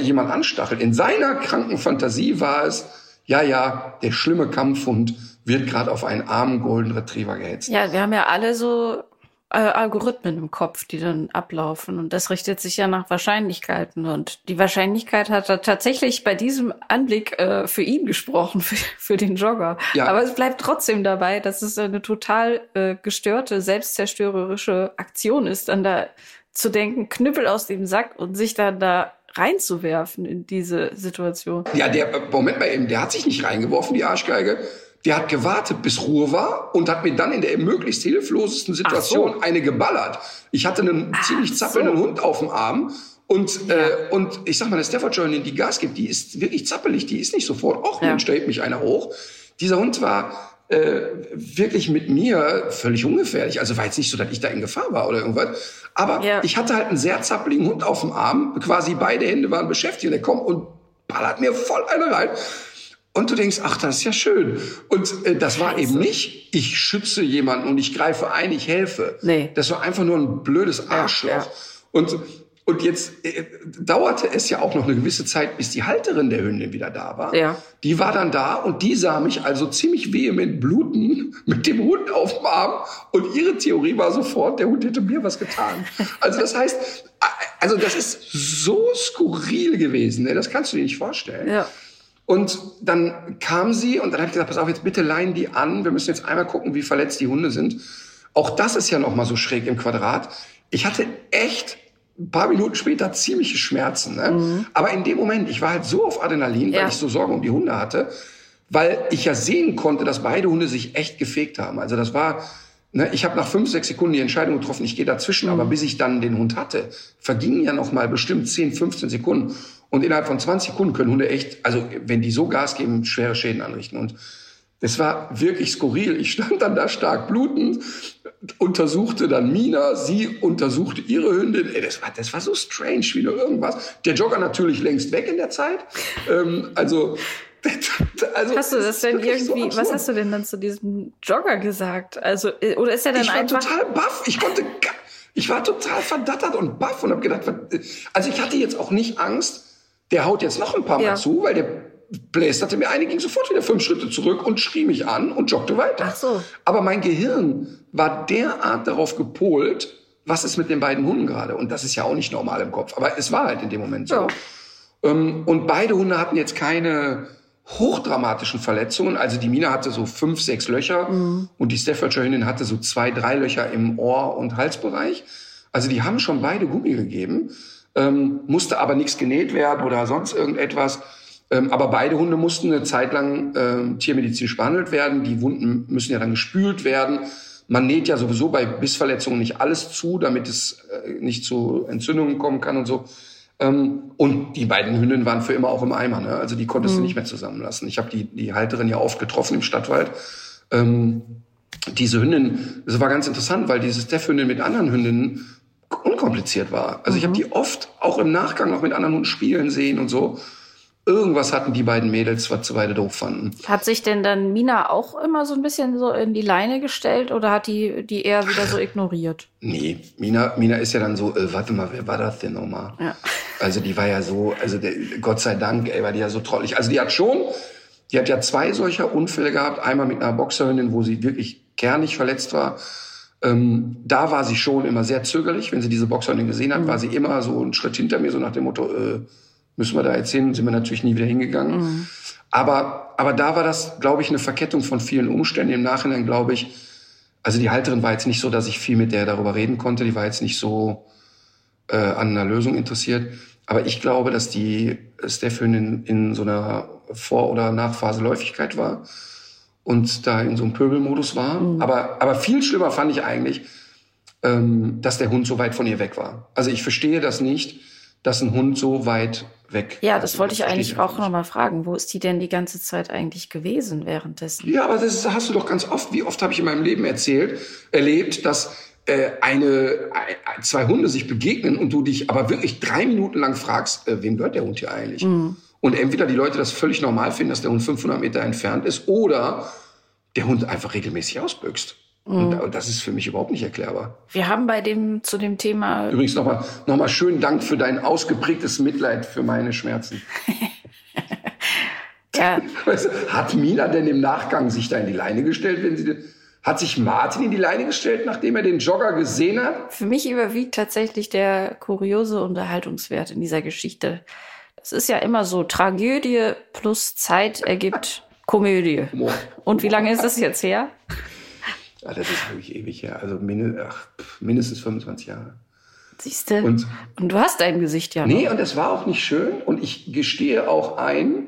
jemand anstachelt. In seiner kranken Fantasie war es, ja, ja, der schlimme Kampfhund wird gerade auf einen armen Golden Retriever gehetzt. Ja, wir haben ja alle so äh, Algorithmen im Kopf, die dann ablaufen. Und das richtet sich ja nach Wahrscheinlichkeiten. Und die Wahrscheinlichkeit hat er tatsächlich bei diesem Anblick äh, für ihn gesprochen, für, für den Jogger. Ja. Aber es bleibt trotzdem dabei, dass es eine total äh, gestörte, selbstzerstörerische Aktion ist, dann da zu denken, Knüppel aus dem Sack und sich dann da reinzuwerfen in diese Situation. Ja, der, Moment mal eben, der hat sich nicht reingeworfen, die Arschgeige. Der hat gewartet, bis Ruhe war und hat mir dann in der möglichst hilflosesten Situation so. eine geballert. Ich hatte einen Ach ziemlich zappelnden so. Hund auf dem Arm und, äh, und ich sag mal, der Staffordshire, die Gas gibt, die ist wirklich zappelig, die ist nicht sofort, ach Ja. Mensch, da hebt mich einer hoch. Dieser Hund war äh, wirklich mit mir völlig ungefährlich. Also war jetzt nicht so, dass ich da in Gefahr war oder irgendwas. Aber Ja. ich hatte halt einen sehr zappeligen Hund auf dem Arm. Quasi beide Hände waren beschäftigt. Und der kommt und ballert mir voll eine rein. Und du denkst, ach, das ist ja schön. Und äh, das war eben nicht, ich schütze jemanden und ich greife ein, ich helfe. Nee. Das war einfach nur ein blödes Arschloch. ja. Und, und jetzt äh, dauerte es ja auch noch eine gewisse Zeit, bis die Halterin der Hündin wieder da war. Ja. Die war dann da und die sah mich also ziemlich vehement bluten mit dem Hund auf dem Arm. Und ihre Theorie war sofort, der Hund hätte mir was getan. Also das heißt, also das ist so skurril gewesen, ne? das kannst du dir nicht vorstellen. Ja. Und dann kam sie und dann habe ich gesagt, pass auf, jetzt bitte leihen die an. Wir müssen jetzt einmal gucken, wie verletzt die Hunde sind. Auch das ist ja noch mal so schräg im Quadrat. Ich hatte echt ein paar Minuten später ziemliche Schmerzen. Ne? Aber in dem Moment, ich war halt so auf Adrenalin, weil Ja. ich so Sorgen um die Hunde hatte, weil ich ja sehen konnte, dass beide Hunde sich echt gefegt haben. Also das war, ne, ich habe nach fünf, sechs Sekunden die Entscheidung getroffen, ich gehe dazwischen, aber bis ich dann den Hund hatte, vergingen ja noch mal bestimmt 10, 15 Sekunden. Und innerhalb von 20 Sekunden können Hunde echt, also wenn die so Gas geben, schwere Schäden anrichten. Und das war wirklich skurril. Ich stand dann da stark blutend, untersuchte dann Mina, sie untersuchte ihre Hündin. Ey, das war, das war so strange wie nur irgendwas. Der Jogger natürlich längst weg in der Zeit. Ähm, also, also, Hast du das denn wirklich so irgendwie, was hast du denn dann zu diesem Jogger gesagt? Also, äh, oder ist er dann ich war einfach. total baff. Ich konnte, ich war total verdattert und baff und habe gedacht, was, also ich hatte jetzt auch nicht Angst, der haut jetzt noch ein paar Mal Ja. zu, weil der blästerte mir eine, ging sofort wieder fünf Schritte zurück und schrie mich an und joggte weiter. Ach so. Aber mein Gehirn war derart darauf gepolt, was ist mit den beiden Hunden gerade? Und das ist ja auch nicht normal im Kopf. Aber es war halt in dem Moment so. Ja. Ähm, und beide Hunde hatten jetzt keine hochdramatischen Verletzungen. Also die Mina hatte so fünf, sechs Löcher und die Staffordshire Hündin hatte so zwei, drei Löcher im Ohr- und Halsbereich. Also die haben schon beide Gummi gegeben, ähm, musste aber nichts genäht werden oder sonst irgendetwas. Ähm, aber beide Hunde mussten eine Zeit lang ähm, tiermedizinisch behandelt werden. Die Wunden müssen ja dann gespült werden. Man näht ja sowieso bei Bissverletzungen nicht alles zu, damit es äh, nicht zu Entzündungen kommen kann und so. Ähm, und die beiden Hündinnen waren für immer auch im Eimer. Ne? Also die konntest du nicht mehr zusammenlassen. Ich habe die, die Halterin ja oft getroffen im Stadtwald. Ähm, diese Hündin, das war ganz interessant, weil diese Steph-Hündin mit anderen Hündinnen unkompliziert war. Also ich habe die oft auch im Nachgang noch mit anderen Hunden spielen sehen und so. Irgendwas hatten die beiden Mädels, was sie beide doof fanden. Hat sich denn dann Mina auch immer so ein bisschen so in die Leine gestellt oder hat die die eher wieder so ignoriert? Nee, Mina, Mina ist ja dann so, äh, warte mal, wer war das denn nochmal? Ja. Also die war ja so, also der, Gott sei Dank, ey, war die ja so trollig. Also die hat schon, die hat ja zwei solcher Unfälle gehabt. Einmal mit einer Boxerin, wo sie wirklich kernig verletzt war. Ähm, da war sie schon immer sehr zögerlich. Wenn sie diese Boxerin gesehen hat, war sie immer so einen Schritt hinter mir, so nach dem Motto, äh, müssen wir da jetzt hin? Sind wir natürlich nie wieder hingegangen. Aber aber, aber da war das, glaube ich, eine Verkettung von vielen Umständen. Im Nachhinein glaube ich, also die Halterin war jetzt nicht so, dass ich viel mit der darüber reden konnte. Die war jetzt nicht so äh, an einer Lösung interessiert. Aber ich glaube, dass die Steffin in, in so einer Vor- oder Nachphase Läufigkeit war und da in so einem Pöbelmodus war. Mhm. Aber, aber viel schlimmer fand ich eigentlich, ähm, dass der Hund so weit von ihr weg war. Also ich verstehe das nicht, dass ein Hund so weit weg. Ja, das wollte ich eigentlich auch nochmal fragen. Wo ist die denn die ganze Zeit eigentlich gewesen währenddessen? Ja, aber das hast du doch ganz oft. Wie oft habe ich in meinem Leben erzählt, erlebt, dass äh, eine, ein, zwei Hunde sich begegnen und du dich aber wirklich drei Minuten lang fragst, äh, wem gehört der Hund hier eigentlich? Mhm. Und entweder die Leute das völlig normal finden, dass der Hund 500 Meter entfernt ist, oder der Hund einfach regelmäßig ausbüchst. Mhm. Und das ist für mich überhaupt nicht erklärbar. Wir haben bei dem, zu dem Thema. Übrigens nochmal, nochmal schönen Dank für dein ausgeprägtes Mitleid für meine Schmerzen. ja. Hat Mina denn im Nachgang sich da in die Leine gestellt, wenn sie, hat sich Martin in die Leine gestellt, nachdem er den Jogger gesehen hat? Für mich überwiegt tatsächlich der kuriose Unterhaltungswert in dieser Geschichte. Das ist ja immer so, Tragödie plus Zeit ergibt Komödie. Und wie lange ist das jetzt her? Ah, das ist wirklich ewig her. Also mindestens 25 Jahre. Siehst du? Und, und du hast dein Gesicht ja noch. Nee, und es war auch nicht schön. Und ich gestehe auch ein,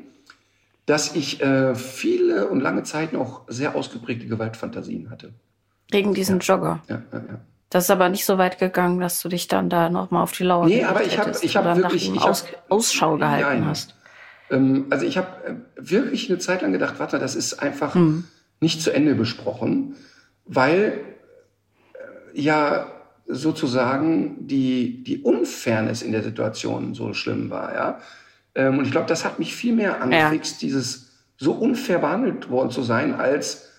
dass ich äh, viele und lange Zeit noch sehr ausgeprägte Gewaltfantasien hatte. Gegen diesen ja. Jogger. Ja, ja, ja. Das ist aber nicht so weit gegangen, dass du dich dann da nochmal auf die Lauer Nee, aber ich habe ich hab wirklich ich Aus, hab, Ausschau gehalten nein. hast. Ähm, also ich habe äh, wirklich eine Zeit lang gedacht, warte, das ist einfach hm. nicht zu Ende besprochen weil äh, ja sozusagen die, die Unfairness in der Situation so schlimm war. Ja? Ähm, und ich glaube, das hat mich viel mehr angefixt, ja. dieses so unfair behandelt worden zu sein, als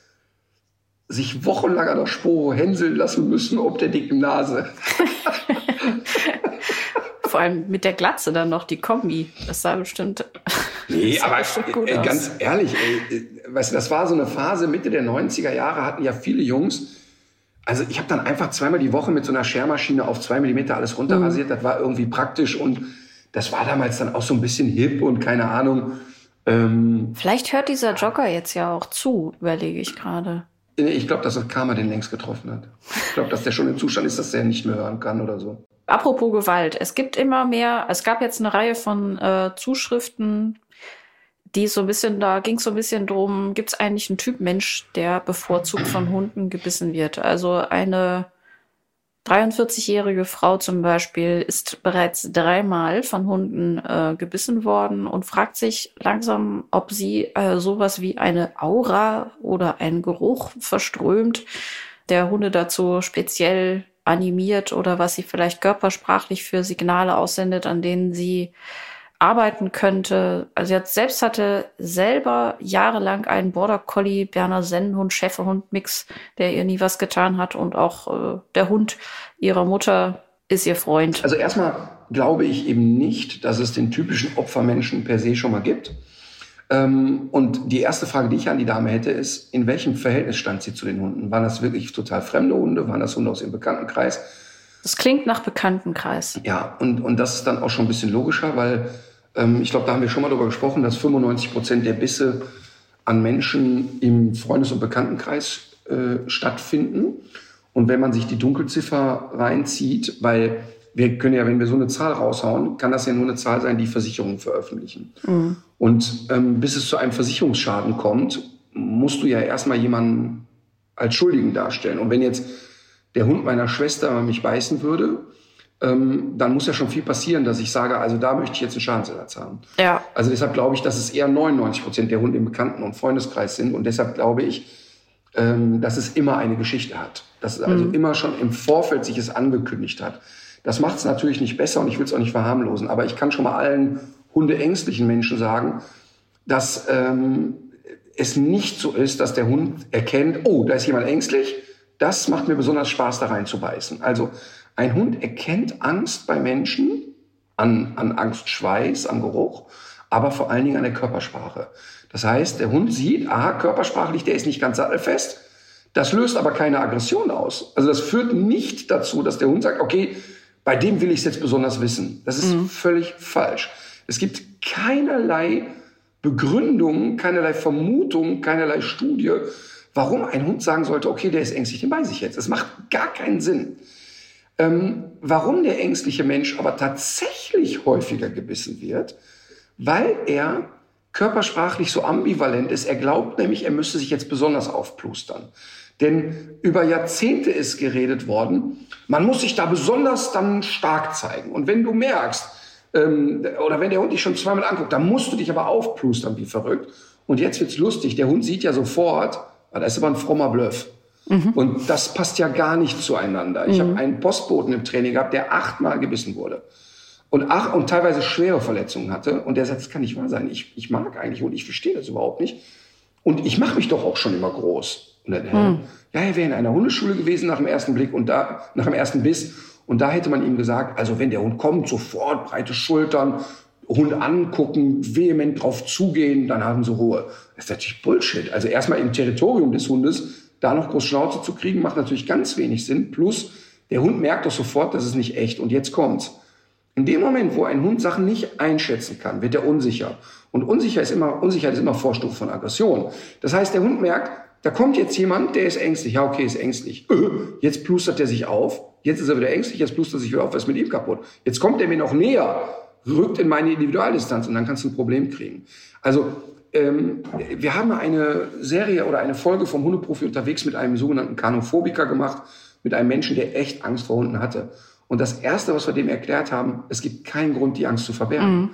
sich wochenlang an der Spur hänseln lassen müssen ob der dicken Nase. Vor allem mit der Glatze dann noch die Kombi. Das sah bestimmt. Nee, aber bestimmt äh, ganz ehrlich, ey, äh, weißt du, das war so eine Phase Mitte der 90er Jahre, hatten ja viele Jungs. Also ich habe dann einfach zweimal die Woche mit so einer Schermaschine auf zwei Millimeter alles runterrasiert. Mhm. Das war irgendwie praktisch und das war damals dann auch so ein bisschen hip und keine Ahnung. Ähm, Vielleicht hört dieser Jogger jetzt ja auch zu, überlege ich gerade. Ich glaube, dass das Karma den längst getroffen hat. Ich glaube, dass der schon im Zustand ist, dass der nicht mehr hören kann oder so. Apropos Gewalt, es gibt immer mehr, es gab jetzt eine Reihe von äh, Zuschriften, die so ein bisschen, da ging es so ein bisschen drum, gibt es eigentlich einen Typ Mensch, der bevorzugt von Hunden gebissen wird? Also eine 43-jährige Frau zum Beispiel ist bereits dreimal von Hunden äh, gebissen worden und fragt sich langsam, ob sie äh, sowas wie eine Aura oder einen Geruch verströmt, der Hunde dazu speziell animiert oder was sie vielleicht körpersprachlich für Signale aussendet, an denen sie arbeiten könnte. Also hat selbst hatte selber jahrelang einen Border Collie, Berner Sennenhund, Schäferhund Mix, der ihr nie was getan hat und auch äh, der Hund ihrer Mutter ist ihr Freund. Also erstmal glaube ich eben nicht, dass es den typischen Opfermenschen per se schon mal gibt. Ähm, und die erste Frage, die ich an die Dame hätte, ist, in welchem Verhältnis stand sie zu den Hunden? Waren das wirklich total fremde Hunde? Waren das Hunde aus ihrem Bekanntenkreis? Das klingt nach Bekanntenkreis. Ja, und, und das ist dann auch schon ein bisschen logischer, weil ähm, ich glaube, da haben wir schon mal darüber gesprochen, dass 95 Prozent der Bisse an Menschen im Freundes- und Bekanntenkreis äh, stattfinden. Und wenn man sich die Dunkelziffer reinzieht, weil wir können ja, wenn wir so eine Zahl raushauen, kann das ja nur eine Zahl sein, die Versicherungen veröffentlichen. Mhm. Und ähm, bis es zu einem Versicherungsschaden kommt, musst du ja erstmal jemanden als Schuldigen darstellen. Und wenn jetzt der Hund meiner Schwester mich beißen würde, ähm, dann muss ja schon viel passieren, dass ich sage, also da möchte ich jetzt einen Schadensersatz haben. Ja. Also deshalb glaube ich, dass es eher 99 Prozent der Hunde im Bekannten- und Freundeskreis sind. Und deshalb glaube ich, ähm, dass es immer eine Geschichte hat. Dass es also mhm. immer schon im Vorfeld sich es angekündigt hat. Das macht es natürlich nicht besser und ich will es auch nicht verharmlosen. Aber ich kann schon mal allen hundeängstlichen Menschen sagen, dass ähm, es nicht so ist, dass der Hund erkennt, oh, da ist jemand ängstlich. Das macht mir besonders Spaß, da reinzubeißen. Also ein Hund erkennt Angst bei Menschen an, an Angstschweiß, am Geruch, aber vor allen Dingen an der Körpersprache. Das heißt, der Hund sieht, aha, körpersprachlich, der ist nicht ganz sattelfest. Das löst aber keine Aggression aus. Also das führt nicht dazu, dass der Hund sagt, okay, bei dem will ich es jetzt besonders wissen. Das ist mhm. völlig falsch. Es gibt keinerlei Begründung, keinerlei Vermutung, keinerlei Studie, warum ein Hund sagen sollte, okay, der ist ängstlich, den beiße ich jetzt. Das macht gar keinen Sinn. Ähm, warum der ängstliche Mensch aber tatsächlich häufiger gebissen wird, weil er körpersprachlich so ambivalent ist. Er glaubt nämlich, er müsste sich jetzt besonders aufplustern. Denn über Jahrzehnte ist geredet worden, man muss sich da besonders dann stark zeigen. Und wenn du merkst, ähm, oder wenn der Hund dich schon zweimal anguckt, dann musst du dich aber aufplustern wie verrückt. Und jetzt wird's lustig. Der Hund sieht ja sofort, das ist aber ein frommer Bluff. Mhm. Und das passt ja gar nicht zueinander. Ich mhm. habe einen Postboten im Training gehabt, der achtmal gebissen wurde und ach und teilweise schwere Verletzungen hatte. Und der sagt, das kann nicht wahr sein. Ich, ich mag eigentlich und ich verstehe das überhaupt nicht. Und ich mache mich doch auch schon immer groß. Und dann, hm. ja, er wäre in einer Hundeschule gewesen nach dem ersten Blick und da, nach dem ersten Biss. Und da hätte man ihm gesagt, also wenn der Hund kommt, sofort breite Schultern, Hund angucken, vehement drauf zugehen, dann haben sie Ruhe. Das ist natürlich Bullshit. Also erstmal im Territorium des Hundes da noch groß Schnauze zu kriegen, macht natürlich ganz wenig Sinn. Plus, der Hund merkt doch sofort, das ist nicht echt. Und jetzt kommt's. In dem Moment, wo ein Hund Sachen nicht einschätzen kann, wird er unsicher. Und unsicher ist immer, Unsicherheit ist immer Vorstufe von Aggression. Das heißt, der Hund merkt, da kommt jetzt jemand, der ist ängstlich. Ja, okay, ist ängstlich. Jetzt plustert er sich auf. Jetzt ist er wieder ängstlich. Jetzt plustert er sich wieder auf. Was ist mit ihm kaputt? Jetzt kommt er mir noch näher, rückt in meine Individualdistanz und dann kannst du ein Problem kriegen. Also, ähm, wir haben eine Serie oder eine Folge vom Hundeprofi unterwegs mit einem sogenannten Kanophobiker gemacht, mit einem Menschen, der echt Angst vor Hunden hatte. Und das Erste, was wir dem erklärt haben, es gibt keinen Grund, die Angst zu verbergen. Mhm.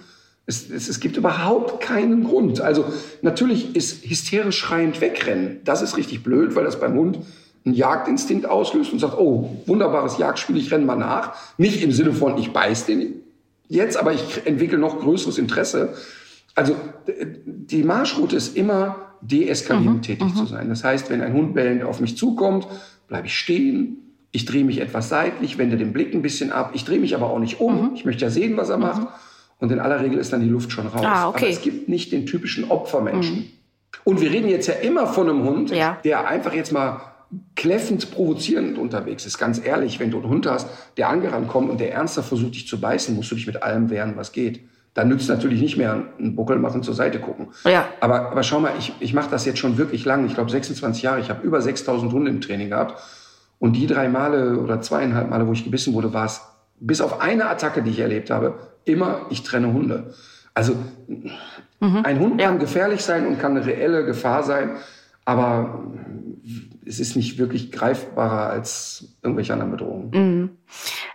Es, es, es gibt überhaupt keinen Grund. Also natürlich ist hysterisch schreiend wegrennen, das ist richtig blöd, weil das beim Hund einen Jagdinstinkt auslöst und sagt, oh, wunderbares Jagdspiel, ich renne mal nach. Nicht im Sinne von, ich beiß den jetzt, aber ich entwickle noch größeres Interesse. Also die Marschroute ist immer deeskalierend mhm, tätig mhm. zu sein. Das heißt, wenn ein Hund bellend auf mich zukommt, bleibe ich stehen, ich drehe mich etwas seitlich, wende den Blick ein bisschen ab. Ich drehe mich aber auch nicht um. Mhm. Ich möchte ja sehen, was er mhm. macht. Und in aller Regel ist dann die Luft schon raus. Ah, okay. Aber es gibt nicht den typischen Opfermenschen. Mhm. Und wir reden jetzt ja immer von einem Hund, ja. der einfach jetzt mal kläffend, provozierend unterwegs ist. Ganz ehrlich, wenn du einen Hund hast, der angerannt kommt und der ernster versucht, dich zu beißen, musst du dich mit allem wehren, was geht. Dann nützt natürlich nicht mehr einen Buckel machen, zur Seite gucken. Ja. Aber, aber schau mal, ich, ich mache das jetzt schon wirklich lang. Ich glaube 26 Jahre. Ich habe über 6000 Hunde im Training gehabt. Und die drei Male oder zweieinhalb Male, wo ich gebissen wurde, war es bis auf eine Attacke, die ich erlebt habe, immer, ich trenne Hunde. Also mhm. ein Hund ja. kann gefährlich sein und kann eine reelle Gefahr sein, aber es ist nicht wirklich greifbarer als irgendwelche anderen Bedrohungen. Mhm.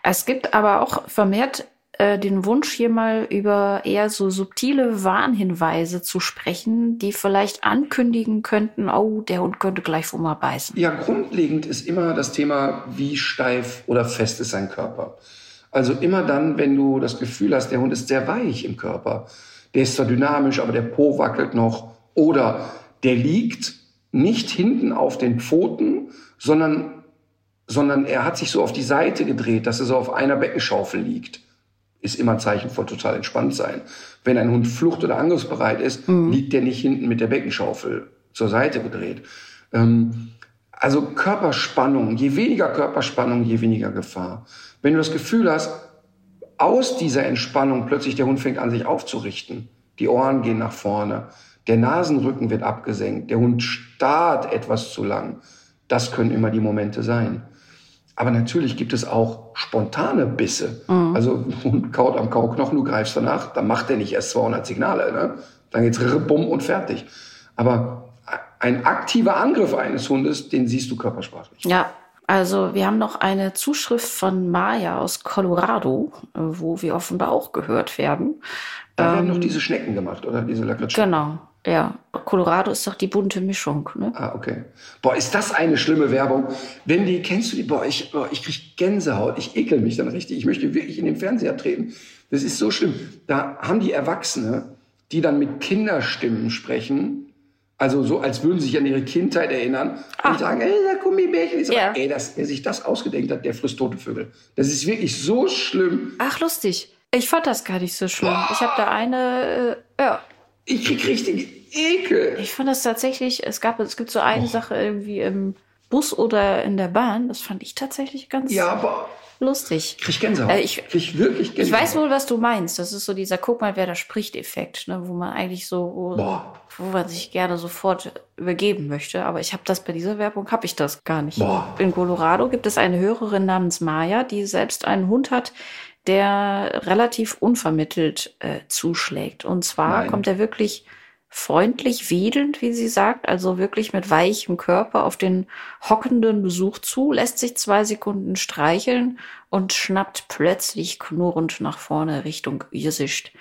Es gibt aber auch vermehrt äh, den Wunsch, hier mal über eher so subtile Warnhinweise zu sprechen, die vielleicht ankündigen könnten, oh, der Hund könnte gleich vor mal beißen. Ja, grundlegend ist immer das Thema, wie steif oder fest ist sein Körper. Also immer dann, wenn du das Gefühl hast, der Hund ist sehr weich im Körper, der ist zwar dynamisch, aber der Po wackelt noch oder der liegt nicht hinten auf den Pfoten, sondern, sondern er hat sich so auf die Seite gedreht, dass er so auf einer Beckenschaufel liegt ist immer Zeichen von total entspannt sein. Wenn ein Hund flucht- oder angriffsbereit ist, mhm. liegt der nicht hinten mit der Beckenschaufel zur Seite gedreht. Ähm, also Körperspannung, je weniger Körperspannung, je weniger Gefahr. Wenn du das Gefühl hast, aus dieser Entspannung plötzlich der Hund fängt an, sich aufzurichten, die Ohren gehen nach vorne, der Nasenrücken wird abgesenkt, der Hund starrt etwas zu lang, das können immer die Momente sein. Aber natürlich gibt es auch spontane Bisse. Mhm. Also ein kaut am Kauknochen, du greifst danach, dann macht er nicht erst 200 Signale. Ne? Dann geht's bumm und fertig. Aber ein aktiver Angriff eines Hundes, den siehst du körpersprachlich. Ja, also wir haben noch eine Zuschrift von Maya aus Colorado, wo wir offenbar auch gehört werden. Da werden ähm, noch diese Schnecken gemacht, oder? Diese Lakritschen. Genau. Ja, Colorado ist doch die bunte Mischung, ne? Ah, okay. Boah, ist das eine schlimme Werbung. Wenn die, kennst du die? Boah, ich, boah, ich krieg Gänsehaut. Ich ekel mich dann richtig. Ich möchte wirklich in den Fernseher treten. Das ist so schlimm. Da haben die Erwachsene, die dann mit Kinderstimmen sprechen, also so, als würden sie sich an ihre Kindheit erinnern ah. und sagen, ey, der Gummibärchen ist ja. ey, dass er sich das ausgedenkt hat, der frisst tote Vögel. Das ist wirklich so schlimm. Ach, lustig. Ich fand das gar nicht so schlimm. Boah. Ich habe da eine, äh, ja. Ich krieg richtig Ekel. Ich fand das tatsächlich, es gab, es gibt so eine oh. Sache irgendwie im Bus oder in der Bahn. Das fand ich tatsächlich ganz ja, aber lustig. Krieg Gänsehaut. Äh, ich, krieg wirklich Gänsehaut. Ich weiß wohl, was du meinst. Das ist so dieser Guck mal, wer da spricht Effekt, ne, wo man eigentlich so, wo, wo man sich gerne sofort übergeben möchte. Aber ich habe das bei dieser Werbung habe ich das gar nicht. Boah. In Colorado gibt es eine Hörerin namens Maya, die selbst einen Hund hat, der relativ unvermittelt äh, zuschlägt. Und zwar Nein. kommt er wirklich freundlich wedelnd, wie sie sagt, also wirklich mit weichem Körper auf den hockenden Besuch zu, lässt sich zwei Sekunden streicheln und schnappt plötzlich knurrend nach vorne Richtung ihr Sicht.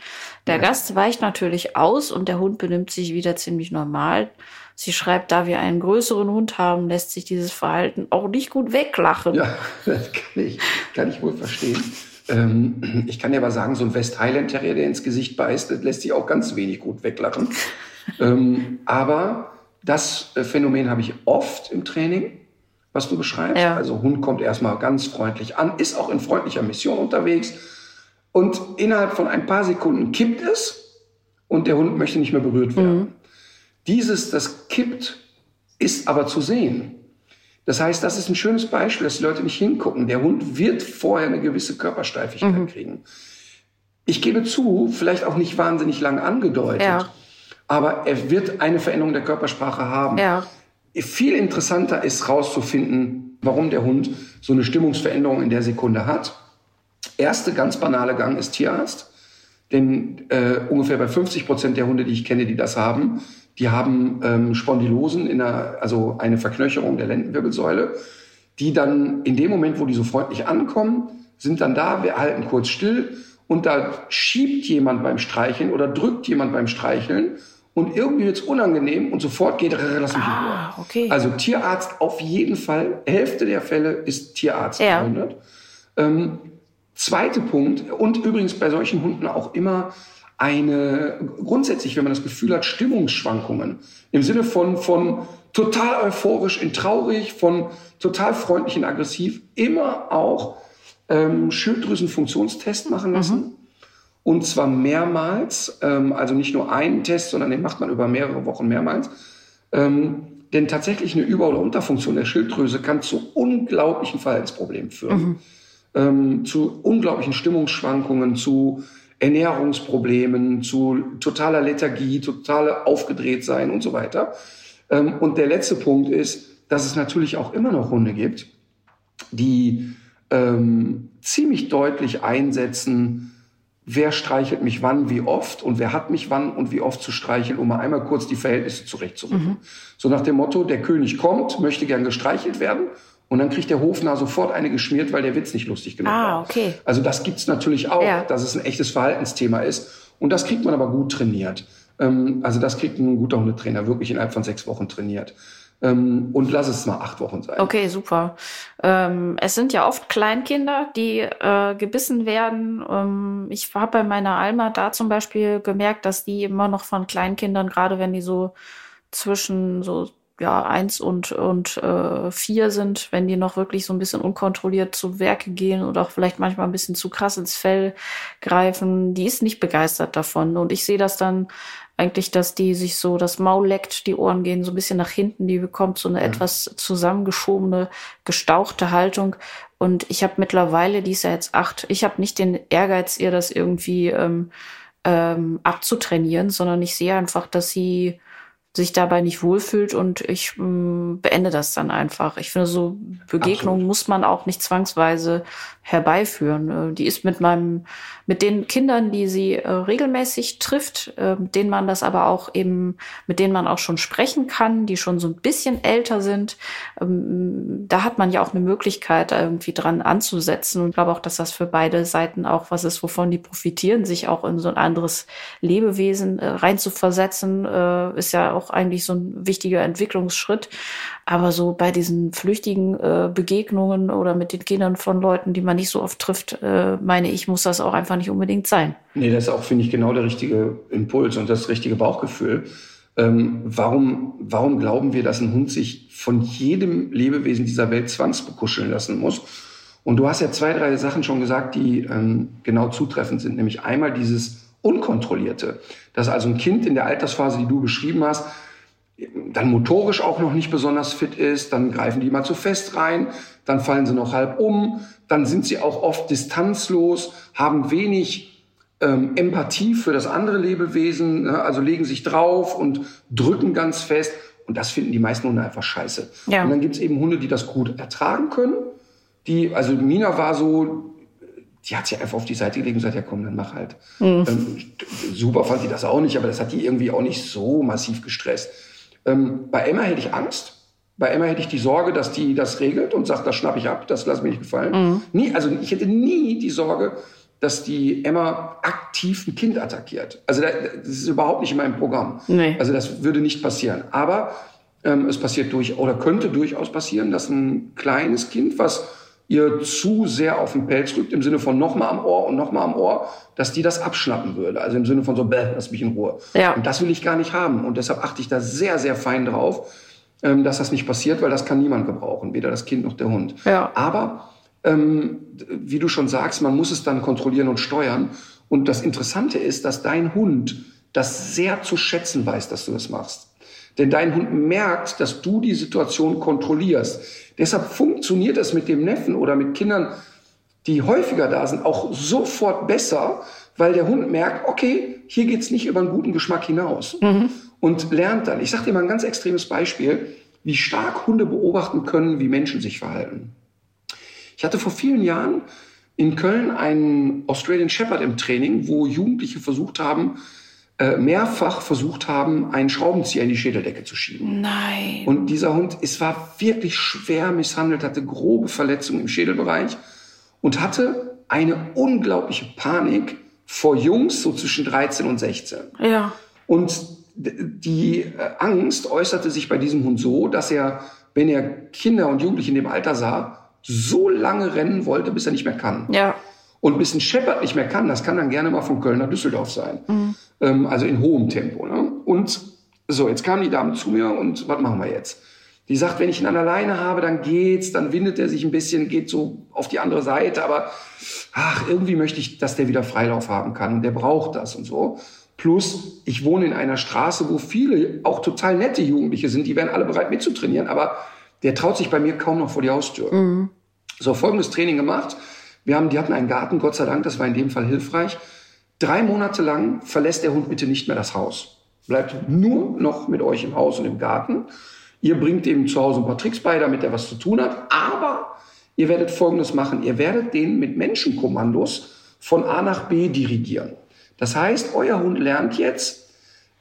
Der Ja. Gast weicht natürlich aus und der Hund benimmt sich wieder ziemlich normal. Sie schreibt, da wir einen größeren Hund haben, lässt sich dieses Verhalten auch nicht gut weglachen. Ja, das kann ich, kann ich wohl verstehen. Ähm, ich kann dir aber sagen, so ein West Highland Terrier, der ins Gesicht beißt, das lässt sich auch ganz wenig gut weglachen. ähm, aber das äh, Phänomen habe ich oft im Training, was du beschreibst. Ja. Also Hund kommt erstmal ganz freundlich an, ist auch in freundlicher Mission unterwegs und innerhalb von ein paar Sekunden kippt es und der Hund möchte nicht mehr berührt werden. Dieses, das kippt, ist aber zu sehen. Das heißt, das ist ein schönes Beispiel, dass die Leute nicht hingucken. Der Hund wird vorher eine gewisse Körpersteifigkeit kriegen. Ich gebe zu, vielleicht auch nicht wahnsinnig lang angedeutet, Ja. aber er wird eine Veränderung der Körpersprache haben. Ja. Viel interessanter ist rauszufinden, warum der Hund so eine Stimmungsveränderung in der Sekunde hat. Erste ganz banale Gang ist Tierarzt. Denn äh, ungefähr bei 50 Prozent der Hunde, die ich kenne, die das haben, die haben ähm, Spondylosen, in der, also eine Verknöcherung der Lendenwirbelsäule, die dann in dem Moment, wo die so freundlich ankommen, sind dann da, wir halten kurz still und da schiebt jemand beim Streicheln oder drückt jemand beim Streicheln und irgendwie wird's unangenehm und sofort geht, "Rrr, lass mich in Ruhe. Ah, okay. Also Tierarzt auf jeden Fall. Hälfte der Fälle ist Tierarzt Ja. verwundert. Ähm, zweiter Punkt, und übrigens bei solchen Hunden auch immer eine, grundsätzlich, wenn man das Gefühl hat, Stimmungsschwankungen im Sinne von, von total euphorisch in traurig, von total freundlich in aggressiv, immer auch ähm, Schilddrüsenfunktionstest machen lassen. Und zwar mehrmals, ähm, also nicht nur einen Test, sondern den macht man über mehrere Wochen mehrmals. Ähm, denn tatsächlich eine Über- oder Unterfunktion der Schilddrüse kann zu unglaublichen Verhaltensproblemen führen. Ähm, zu unglaublichen Stimmungsschwankungen, zu Ernährungsproblemen, zu totaler Lethargie, totale Aufgedrehtsein und so weiter. Ähm, und der letzte Punkt ist, dass es natürlich auch immer noch Hunde gibt, die ähm, ziemlich deutlich einsetzen, wer streichelt mich wann, wie oft und wer hat mich wann und wie oft zu streicheln, um mal einmal kurz die Verhältnisse zurechtzurücken. So nach dem Motto, der König kommt, möchte gern gestreichelt werden und dann kriegt der Hofnarr sofort eine geschmiert, weil der Witz nicht lustig genug Ah, war. okay. Also das gibt's natürlich auch, Ja. dass es ein echtes Verhaltensthema ist und das kriegt man aber gut trainiert. Ähm, also das kriegt ein guter Hundetrainer wirklich innerhalb von sechs Wochen trainiert. Ähm, und lass es mal acht Wochen sein. Okay, super. Ähm, es sind ja oft Kleinkinder, die äh, gebissen werden. Ich habe bei meiner Alma da zum Beispiel gemerkt, dass die immer noch von Kleinkindern, gerade wenn die so zwischen so ja eins und und äh, vier sind, wenn die noch wirklich so ein bisschen unkontrolliert zu Werke gehen oder auch vielleicht manchmal ein bisschen zu krass ins Fell greifen, die ist nicht begeistert davon. Und ich sehe das dann eigentlich, dass die sich so das Maul leckt, die Ohren gehen so ein bisschen nach hinten, die bekommt so eine etwas zusammengeschobene, gestauchte Haltung. Und ich habe mittlerweile, die ist ja jetzt acht, ich habe nicht den Ehrgeiz, ihr das irgendwie ähm, ähm, abzutrainieren, sondern ich sehe einfach, dass sie sich dabei nicht wohlfühlt und ich ähm, beende das dann einfach. Ich finde, so Begegnungen Absolut. muss man auch nicht zwangsweise herbeiführen. Äh, Die ist mit meinem, mit den Kindern, die sie äh, regelmäßig trifft, äh, mit denen man das aber auch eben, mit denen man auch schon sprechen kann, die schon so ein bisschen älter sind, ähm, da hat man ja auch eine Möglichkeit, irgendwie dran anzusetzen. Und ich glaube auch, dass das für beide Seiten auch was ist, wovon die profitieren, sich auch in so ein anderes Lebewesen äh, reinzuversetzen, äh, ist ja auch eigentlich so ein wichtiger Entwicklungsschritt. Aber so bei diesen flüchtigen äh, Begegnungen oder mit den Kindern von Leuten, die man nicht so oft trifft, äh, meine ich, muss das auch einfach nicht unbedingt sein. Nee, das ist auch, finde ich, genau der richtige Impuls und das richtige Bauchgefühl. Ähm, warum, warum glauben wir, dass ein Hund sich von jedem Lebewesen dieser Welt zwangsbekuscheln lassen muss? Und du hast ja zwei, drei Sachen schon gesagt, die ähm, genau zutreffend sind. Nämlich einmal dieses Unkontrollierte. Dass also ein Kind in der Altersphase, die du beschrieben hast, dann motorisch auch noch nicht besonders fit ist, dann greifen die mal zu fest rein, dann fallen sie noch halb um, dann sind sie auch oft distanzlos, haben wenig ähm, Empathie für das andere Lebewesen, ne? also legen sich drauf und drücken ganz fest. Und das finden die meisten Hunde einfach scheiße. Ja. Und dann gibt's eben Hunde, die das gut ertragen können. Die, also Mina war so, die hat sich einfach auf die Seite gelegt und gesagt, ja komm, dann mach halt. Mhm. Ähm, super fand sie das auch nicht, aber das hat die irgendwie auch nicht so massiv gestresst. Ähm, bei Emma hätte ich Angst. Bei Emma hätte ich die Sorge, dass die das regelt und sagt, das schnapp ich ab, das lass mir nicht gefallen. Mhm. Nie, also ich hätte nie die Sorge, dass die Emma aktiv ein Kind attackiert. Also das ist überhaupt nicht in meinem Programm. Nee. Also das würde nicht passieren. Aber ähm, es passiert durch oder könnte durchaus passieren, dass ein kleines Kind, was ihr zu sehr auf den Pelz rückt, im Sinne von nochmal am Ohr und nochmal am Ohr, dass die das abschnappen würde. Also im Sinne von so, bäh, lass mich in Ruhe. Ja. Und das will ich gar nicht haben. Und deshalb achte ich da sehr, sehr fein drauf, ähm, dass das nicht passiert, weil das kann niemand gebrauchen, weder das Kind noch der Hund. Ja. Aber ähm, wie du schon sagst, man muss es dann kontrollieren und steuern. Und das Interessante ist, dass dein Hund das sehr zu schätzen weiß, dass du das machst. Denn dein Hund merkt, dass du die Situation kontrollierst. Deshalb funktioniert es mit dem Neffen oder mit Kindern, die häufiger da sind, auch sofort besser, weil der Hund merkt, okay, hier geht's nicht über einen guten Geschmack hinaus. Mhm. Und lernt dann. Ich sage dir mal ein ganz extremes Beispiel, wie stark Hunde beobachten können, wie Menschen sich verhalten. Ich hatte vor vielen Jahren in Köln einen Australian Shepherd im Training, wo Jugendliche versucht haben, mehrfach versucht haben, einen Schraubenzieher in die Schädeldecke zu schieben. Nein. Und dieser Hund, es war wirklich schwer misshandelt, hatte grobe Verletzungen im Schädelbereich und hatte eine unglaubliche Panik vor Jungs so zwischen 13 und 16. Ja. Und die äh, Angst äußerte sich bei diesem Hund so, dass er, wenn er Kinder und Jugendliche in dem Alter sah, so lange rennen wollte, bis er nicht mehr kann. Ja. Und ein Shepard nicht mehr kann, das kann dann gerne mal von Köln nach Düsseldorf sein. Mhm. Ähm, also in hohem Tempo. Ne? Und so, jetzt kam die Dame zu mir und was machen wir jetzt? Die sagt, wenn ich ihn an der Leine habe, dann geht's, dann windet er sich ein bisschen, geht so auf die andere Seite, aber ach, irgendwie möchte ich, dass der wieder Freilauf haben kann und der braucht das und so. Plus, ich wohne in einer Straße, wo viele auch total nette Jugendliche sind, die wären alle bereit mitzutrainieren, aber der traut sich bei mir kaum noch vor die Haustür. Mhm. So, folgendes Training gemacht. Wir haben, die hatten einen Garten, Gott sei Dank, das war in dem Fall hilfreich. Drei Monate lang verlässt der Hund bitte nicht mehr das Haus. Bleibt nur noch mit euch im Haus und im Garten. Ihr bringt ihm zu Hause ein paar Tricks bei, damit er was zu tun hat. Aber ihr werdet Folgendes machen. Ihr werdet den mit Menschenkommandos von A nach B dirigieren. Das heißt, euer Hund lernt jetzt,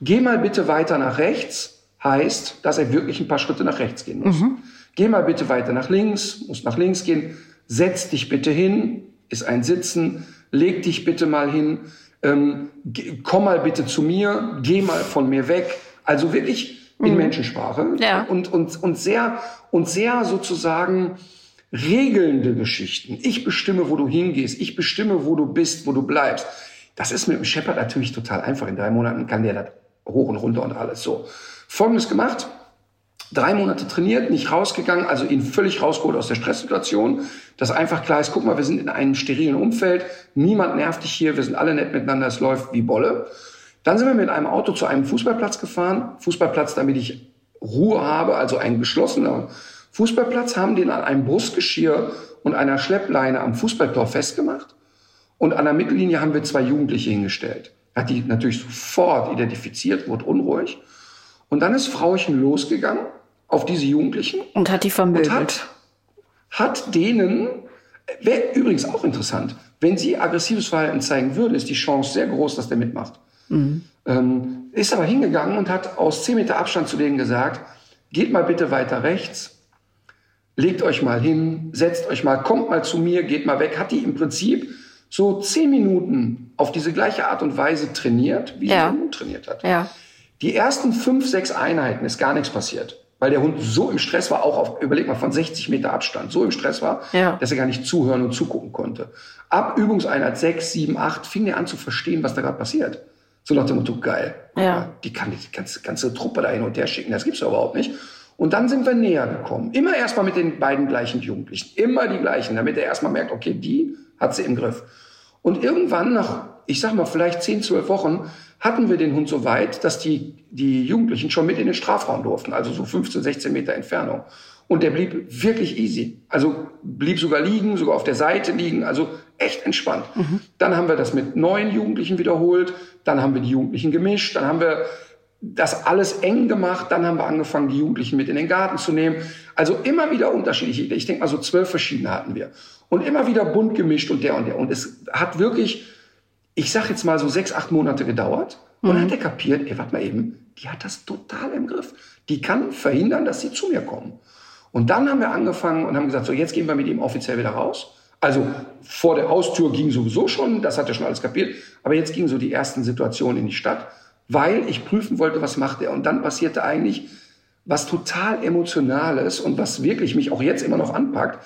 geh mal bitte weiter nach rechts, heißt, dass er wirklich ein paar Schritte nach rechts gehen muss. Mhm. Geh mal bitte weiter nach links, muss nach links gehen. Setz dich bitte hin, ist ein Sitzen. Leg dich bitte mal hin ähm, komm mal bitte zu mir, geh mal von mir weg. Also wirklich in mhm. Menschensprache ja. und, und, und sehr, und sehr sozusagen regelnde Geschichten. Ich bestimme, wo du hingehst. Ich bestimme, wo du bist, wo du bleibst. Das ist mit dem Shepard natürlich total einfach. In drei Monaten kann der das hoch und runter und alles so. Folgendes gemacht drei Monate trainiert, nicht rausgegangen, also ihn völlig rausgeholt aus der Stresssituation, dass einfach klar ist, guck mal, wir sind in einem sterilen Umfeld, niemand nervt dich hier, wir sind alle nett miteinander, es läuft wie Bolle. Dann sind wir mit einem Auto zu einem Fußballplatz gefahren, Fußballplatz, damit ich Ruhe habe, also ein geschlossener Fußballplatz, haben den an einem Brustgeschirr und einer Schleppleine am Fußballtor festgemacht und an der Mittellinie haben wir zwei Jugendliche hingestellt. Hat die natürlich sofort identifiziert, wurde unruhig. Und dann ist Frauchen losgegangen auf diese Jugendlichen. Und hat die vermittelt. Hat, hat denen, wäre übrigens auch interessant, wenn sie aggressives Verhalten zeigen würde, ist die Chance sehr groß, dass der mitmacht. Mhm. Ähm, ist aber hingegangen und hat aus 10 Meter Abstand zu denen gesagt, geht mal bitte weiter rechts, legt euch mal hin, setzt euch mal, kommt mal zu mir, geht mal weg. Hat die im Prinzip so 10 Minuten auf diese gleiche Art und Weise trainiert, wie ja. sie trainiert hat. Ja. Die ersten fünf, sechs Einheiten ist gar nichts passiert weil der Hund so im Stress war, auch auf, überleg mal, von 60 Meter Abstand, so im Stress war, ja. dass er gar nicht zuhören und zugucken konnte. Ab Übungseinheit 6, 7, 8 fing er an zu verstehen, was da gerade passiert. So nach dem Motto, geil. Ja. Die kann die ganze, ganze Truppe da hin und her schicken, das gibt's doch überhaupt nicht. Und dann sind wir näher gekommen. Immer erstmal mit den beiden gleichen Jugendlichen. Immer die gleichen, damit er erstmal merkt, okay, die hat sie im Griff. Und irgendwann nach, ich sag mal, vielleicht 10, 12 Wochen, hatten wir den Hund so weit, dass die, die Jugendlichen schon mit in den Strafraum durften, also so 15, 16 Meter Entfernung. Und der blieb wirklich easy. Also blieb sogar liegen, sogar auf der Seite liegen, also echt entspannt. Mhm. Dann haben wir das mit neuen Jugendlichen wiederholt, dann haben wir die Jugendlichen gemischt, dann haben wir das alles eng gemacht, dann haben wir angefangen, die Jugendlichen mit in den Garten zu nehmen. Also immer wieder unterschiedliche. Ich denke mal so zwölf verschiedene hatten wir. Und immer wieder bunt gemischt und der und der. Und es hat wirklich, ich sag jetzt mal so sechs, acht Monate gedauert. Und dann mhm. hat er kapiert, ey, warte mal eben, die hat das total im Griff. Die kann verhindern, dass sie zu mir kommen. Und dann haben wir angefangen und haben gesagt, so jetzt gehen wir mit ihm offiziell wieder raus. Also vor der Haustür ging sowieso schon, das hat er schon alles kapiert. Aber jetzt gingen so die ersten Situationen in die Stadt, weil ich prüfen wollte, was macht er. Und dann passierte eigentlich was total Emotionales und was wirklich mich auch jetzt immer noch anpackt,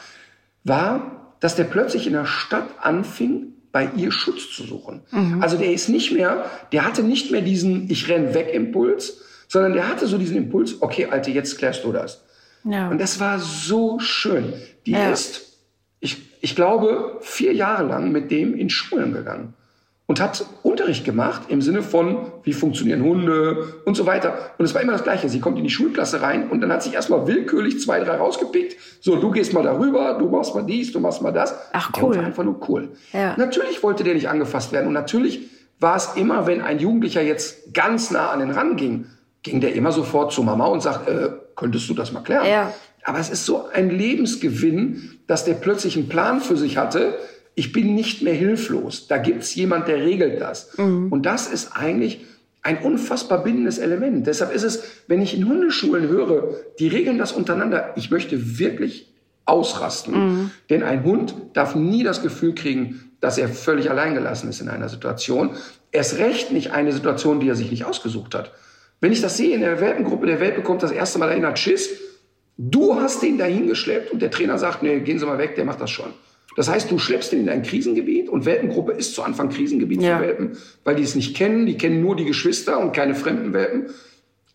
war, dass der plötzlich in der Stadt anfing, bei ihr Schutz zu suchen. Mhm. Also der ist nicht mehr, der hatte nicht mehr diesen Ich renn weg Impuls, sondern der hatte so diesen Impuls, okay, Alte, jetzt klärst du das. Ja. Und das war so schön. Die ja. ist, ich, ich glaube, vier Jahre lang mit dem in Schulen gegangen und hat Unterricht gemacht im Sinne von, wie funktionieren Hunde und so weiter. Und es war immer das Gleiche. Sie kommt in die Schulklasse rein und dann hat sich erstmal willkürlich zwei, drei rausgepickt. So, du gehst mal darüber, du machst mal dies, du machst mal das. Ach, cool. Der war einfach nur cool. Ja. Natürlich wollte der nicht angefasst werden und natürlich war es immer, wenn ein Jugendlicher jetzt ganz nah an den ran ging, ging der immer sofort zu Mama und sagt, äh, könntest du das mal klären? Ja. Aber es ist so ein Lebensgewinn, dass der plötzlich einen Plan für sich hatte. Ich bin nicht mehr hilflos. Da gibt's jemand, der regelt das. Mhm. Und das ist eigentlich ein unfassbar bindendes Element. Deshalb ist es, wenn ich in Hundeschulen höre, die regeln das untereinander. Ich möchte wirklich ausrasten. Mhm. Denn ein Hund darf nie das Gefühl kriegen, dass er völlig alleingelassen ist in einer Situation. Erst recht nicht eine Situation, die er sich nicht ausgesucht hat. Wenn ich das sehe in der Welpengruppe, der Welpe kommt das erste Mal dahin, hat Schiss. Du hast den dahin geschleppt und der Trainer sagt, nee, gehen Sie mal weg, der macht das schon. Das heißt, du schleppst den in dein Krisengebiet und Welpengruppe ist zu Anfang Krisengebiet ja. für Welpen, weil die es nicht kennen, die kennen nur die Geschwister und keine fremden Welpen.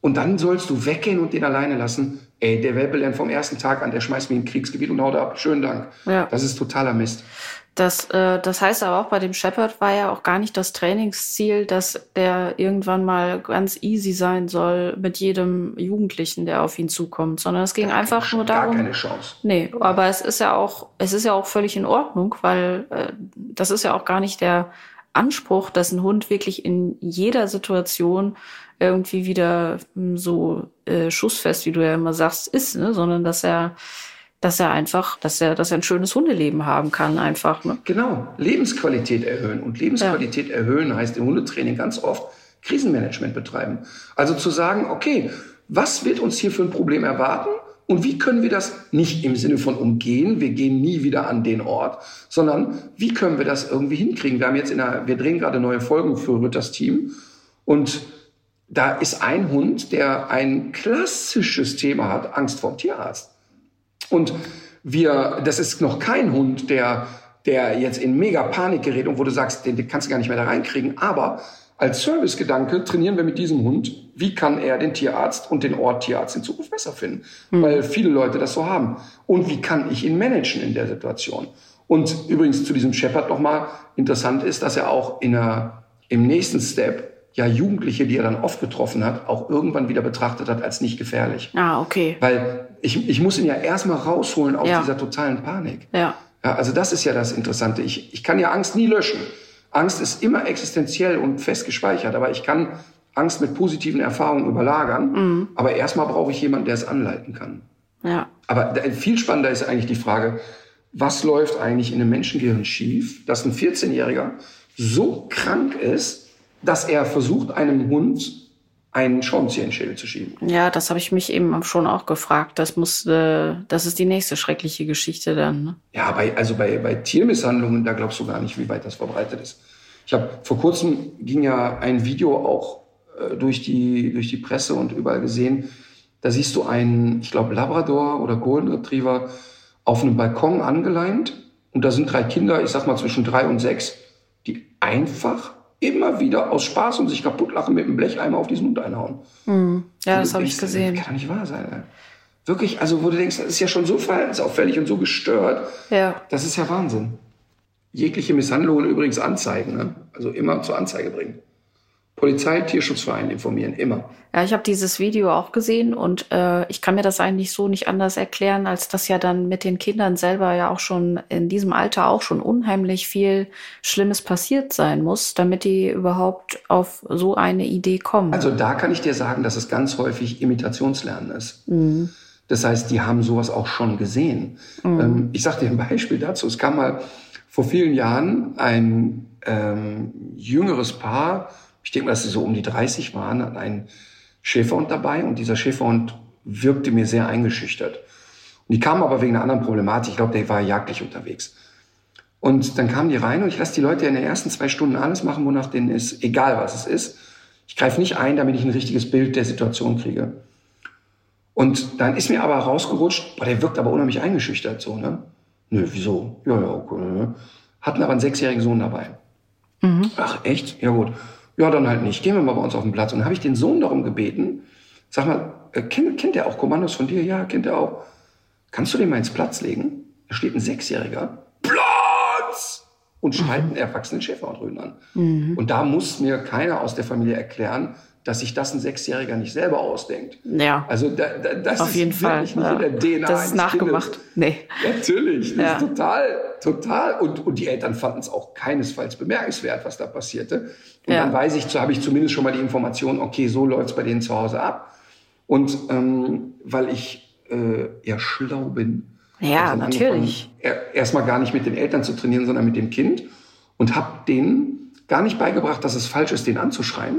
Und dann sollst du weggehen und den alleine lassen. Ey, der Welpe lernt vom ersten Tag an, der schmeißt mich in ein Kriegsgebiet und haut ab. Schönen Dank. Ja. Das ist totaler Mist. Das, äh, das heißt aber auch bei dem Shepard war ja auch gar nicht das Trainingsziel, dass der irgendwann mal ganz easy sein soll mit jedem Jugendlichen, der auf ihn zukommt, sondern es ging gar einfach nur darum. Gar keine Chance. Nee, aber es ist ja auch, es ist ja auch völlig in Ordnung, weil äh, das ist ja auch gar nicht der Anspruch, dass ein Hund wirklich in jeder Situation irgendwie wieder hm, so äh, schussfest, wie du ja immer sagst, ist, ne? sondern dass er dass er einfach, dass er, dass er ein schönes Hundeleben haben kann, einfach. Ne? Genau, Lebensqualität erhöhen. Und Lebensqualität ja. erhöhen heißt im Hundetraining ganz oft Krisenmanagement betreiben. Also zu sagen, okay, was wird uns hier für ein Problem erwarten? Und wie können wir das nicht im Sinne von umgehen, wir gehen nie wieder an den Ort, sondern wie können wir das irgendwie hinkriegen? Wir haben jetzt in der, wir drehen gerade neue Folgen für Rütters Team und da ist ein Hund, der ein klassisches Thema hat, Angst vor dem Tierarzt. Und wir, das ist noch kein Hund, der, der jetzt in mega Panik gerät und wo du sagst, den, den kannst du gar nicht mehr da reinkriegen. Aber als Servicegedanke trainieren wir mit diesem Hund, wie kann er den Tierarzt und den Ort Tierarzt in Zukunft besser finden, mhm. weil viele Leute das so haben. Und wie kann ich ihn managen in der Situation? Und übrigens zu diesem Shepard nochmal interessant ist, dass er auch in einer, im nächsten Step ja Jugendliche, die er dann oft getroffen hat, auch irgendwann wieder betrachtet hat als nicht gefährlich. Ah, okay. Weil ich, ich muss ihn ja erstmal rausholen aus ja. dieser totalen Panik. Ja. ja. Also das ist ja das Interessante. Ich, ich kann ja Angst nie löschen. Angst ist immer existenziell und fest gespeichert, aber ich kann Angst mit positiven Erfahrungen überlagern. Mhm. Aber erstmal brauche ich jemanden, der es anleiten kann. Ja. Aber viel spannender ist eigentlich die Frage, was läuft eigentlich in einem Menschengehirn schief, dass ein 14-Jähriger so krank ist, dass er versucht, einem Hund einen Schraubenzieher in den Schädel zu schieben. Ja, das habe ich mich eben schon auch gefragt. Das muss, äh, das ist die nächste schreckliche Geschichte dann. Ne? Ja, bei, also bei, bei Tiermisshandlungen, da glaubst du gar nicht, wie weit das verbreitet ist. Ich habe vor kurzem ging ja ein Video auch äh, durch die durch die Presse und überall gesehen. Da siehst du einen, ich glaube Labrador oder Golden Retriever auf einem Balkon angeleint und da sind drei Kinder, ich sag mal zwischen drei und sechs, die einfach immer wieder aus Spaß und sich kaputt lachen mit einem Blecheimer auf diesen Hund einhauen. Hm. Ja, das habe ich gesehen. Das kann nicht wahr sein. Ey. Wirklich, also wo du denkst, das ist ja schon so verhaltensauffällig und so gestört. Ja. Das ist ja Wahnsinn. Jegliche Misshandlungen übrigens anzeigen, ne? also immer zur Anzeige bringen. Polizei, Tierschutzverein informieren, immer. Ja, ich habe dieses Video auch gesehen und äh, ich kann mir das eigentlich so nicht anders erklären, als dass ja dann mit den Kindern selber ja auch schon in diesem Alter auch schon unheimlich viel Schlimmes passiert sein muss, damit die überhaupt auf so eine Idee kommen. Also da kann ich dir sagen, dass es ganz häufig Imitationslernen ist. Mhm. Das heißt, die haben sowas auch schon gesehen. Mhm. Ähm, ich sage dir ein Beispiel dazu. Es kam mal vor vielen Jahren ein ähm, jüngeres Paar, ich denke mal, dass sie so um die 30 waren, hatten einen Schäferhund dabei und dieser Schäferhund wirkte mir sehr eingeschüchtert. Und die kamen aber wegen einer anderen Problematik. Ich glaube, der war jagdlich unterwegs. Und dann kamen die rein und ich lasse die Leute in den ersten zwei Stunden alles machen, wonach denen ist, egal was es ist. Ich greife nicht ein, damit ich ein richtiges Bild der Situation kriege. Und dann ist mir aber rausgerutscht, boah, der wirkt aber unheimlich eingeschüchtert, so, ne? Nö, wieso? Ja, ja, okay. Ne? Hatten aber einen sechsjährigen Sohn dabei. Mhm. Ach, echt? Ja, gut. Ja, dann halt nicht. Gehen wir mal bei uns auf den Platz. Und dann habe ich den Sohn darum gebeten, sag mal, äh, kennt, kennt er auch Kommandos von dir? Ja, kennt er auch. Kannst du den mal ins Platz legen? Da steht ein Sechsjähriger. Platz! Und schreit einen erwachsenen Schäferhund an. Mhm. Und da muss mir keiner aus der Familie erklären, dass sich das ein Sechsjähriger nicht selber ausdenkt. Ja. Also da, da, das Auf ist jeden Fall. nicht ja. in der DNA. Das ist nachgemacht. Kindes. Nee. Natürlich. Das Ja. ist total, total. Und, und die Eltern fanden es auch keinesfalls bemerkenswert, was da passierte. Und Ja. dann weiß ich, habe ich zumindest schon mal die Information, okay, so läuft es bei denen zu Hause ab. Und ähm, weil ich äh, eher schlau bin, Ja, natürlich. er- Erstmal gar nicht mit den Eltern zu trainieren, sondern mit dem Kind. Und habe denen gar nicht beigebracht, dass es falsch ist, den anzuschreien,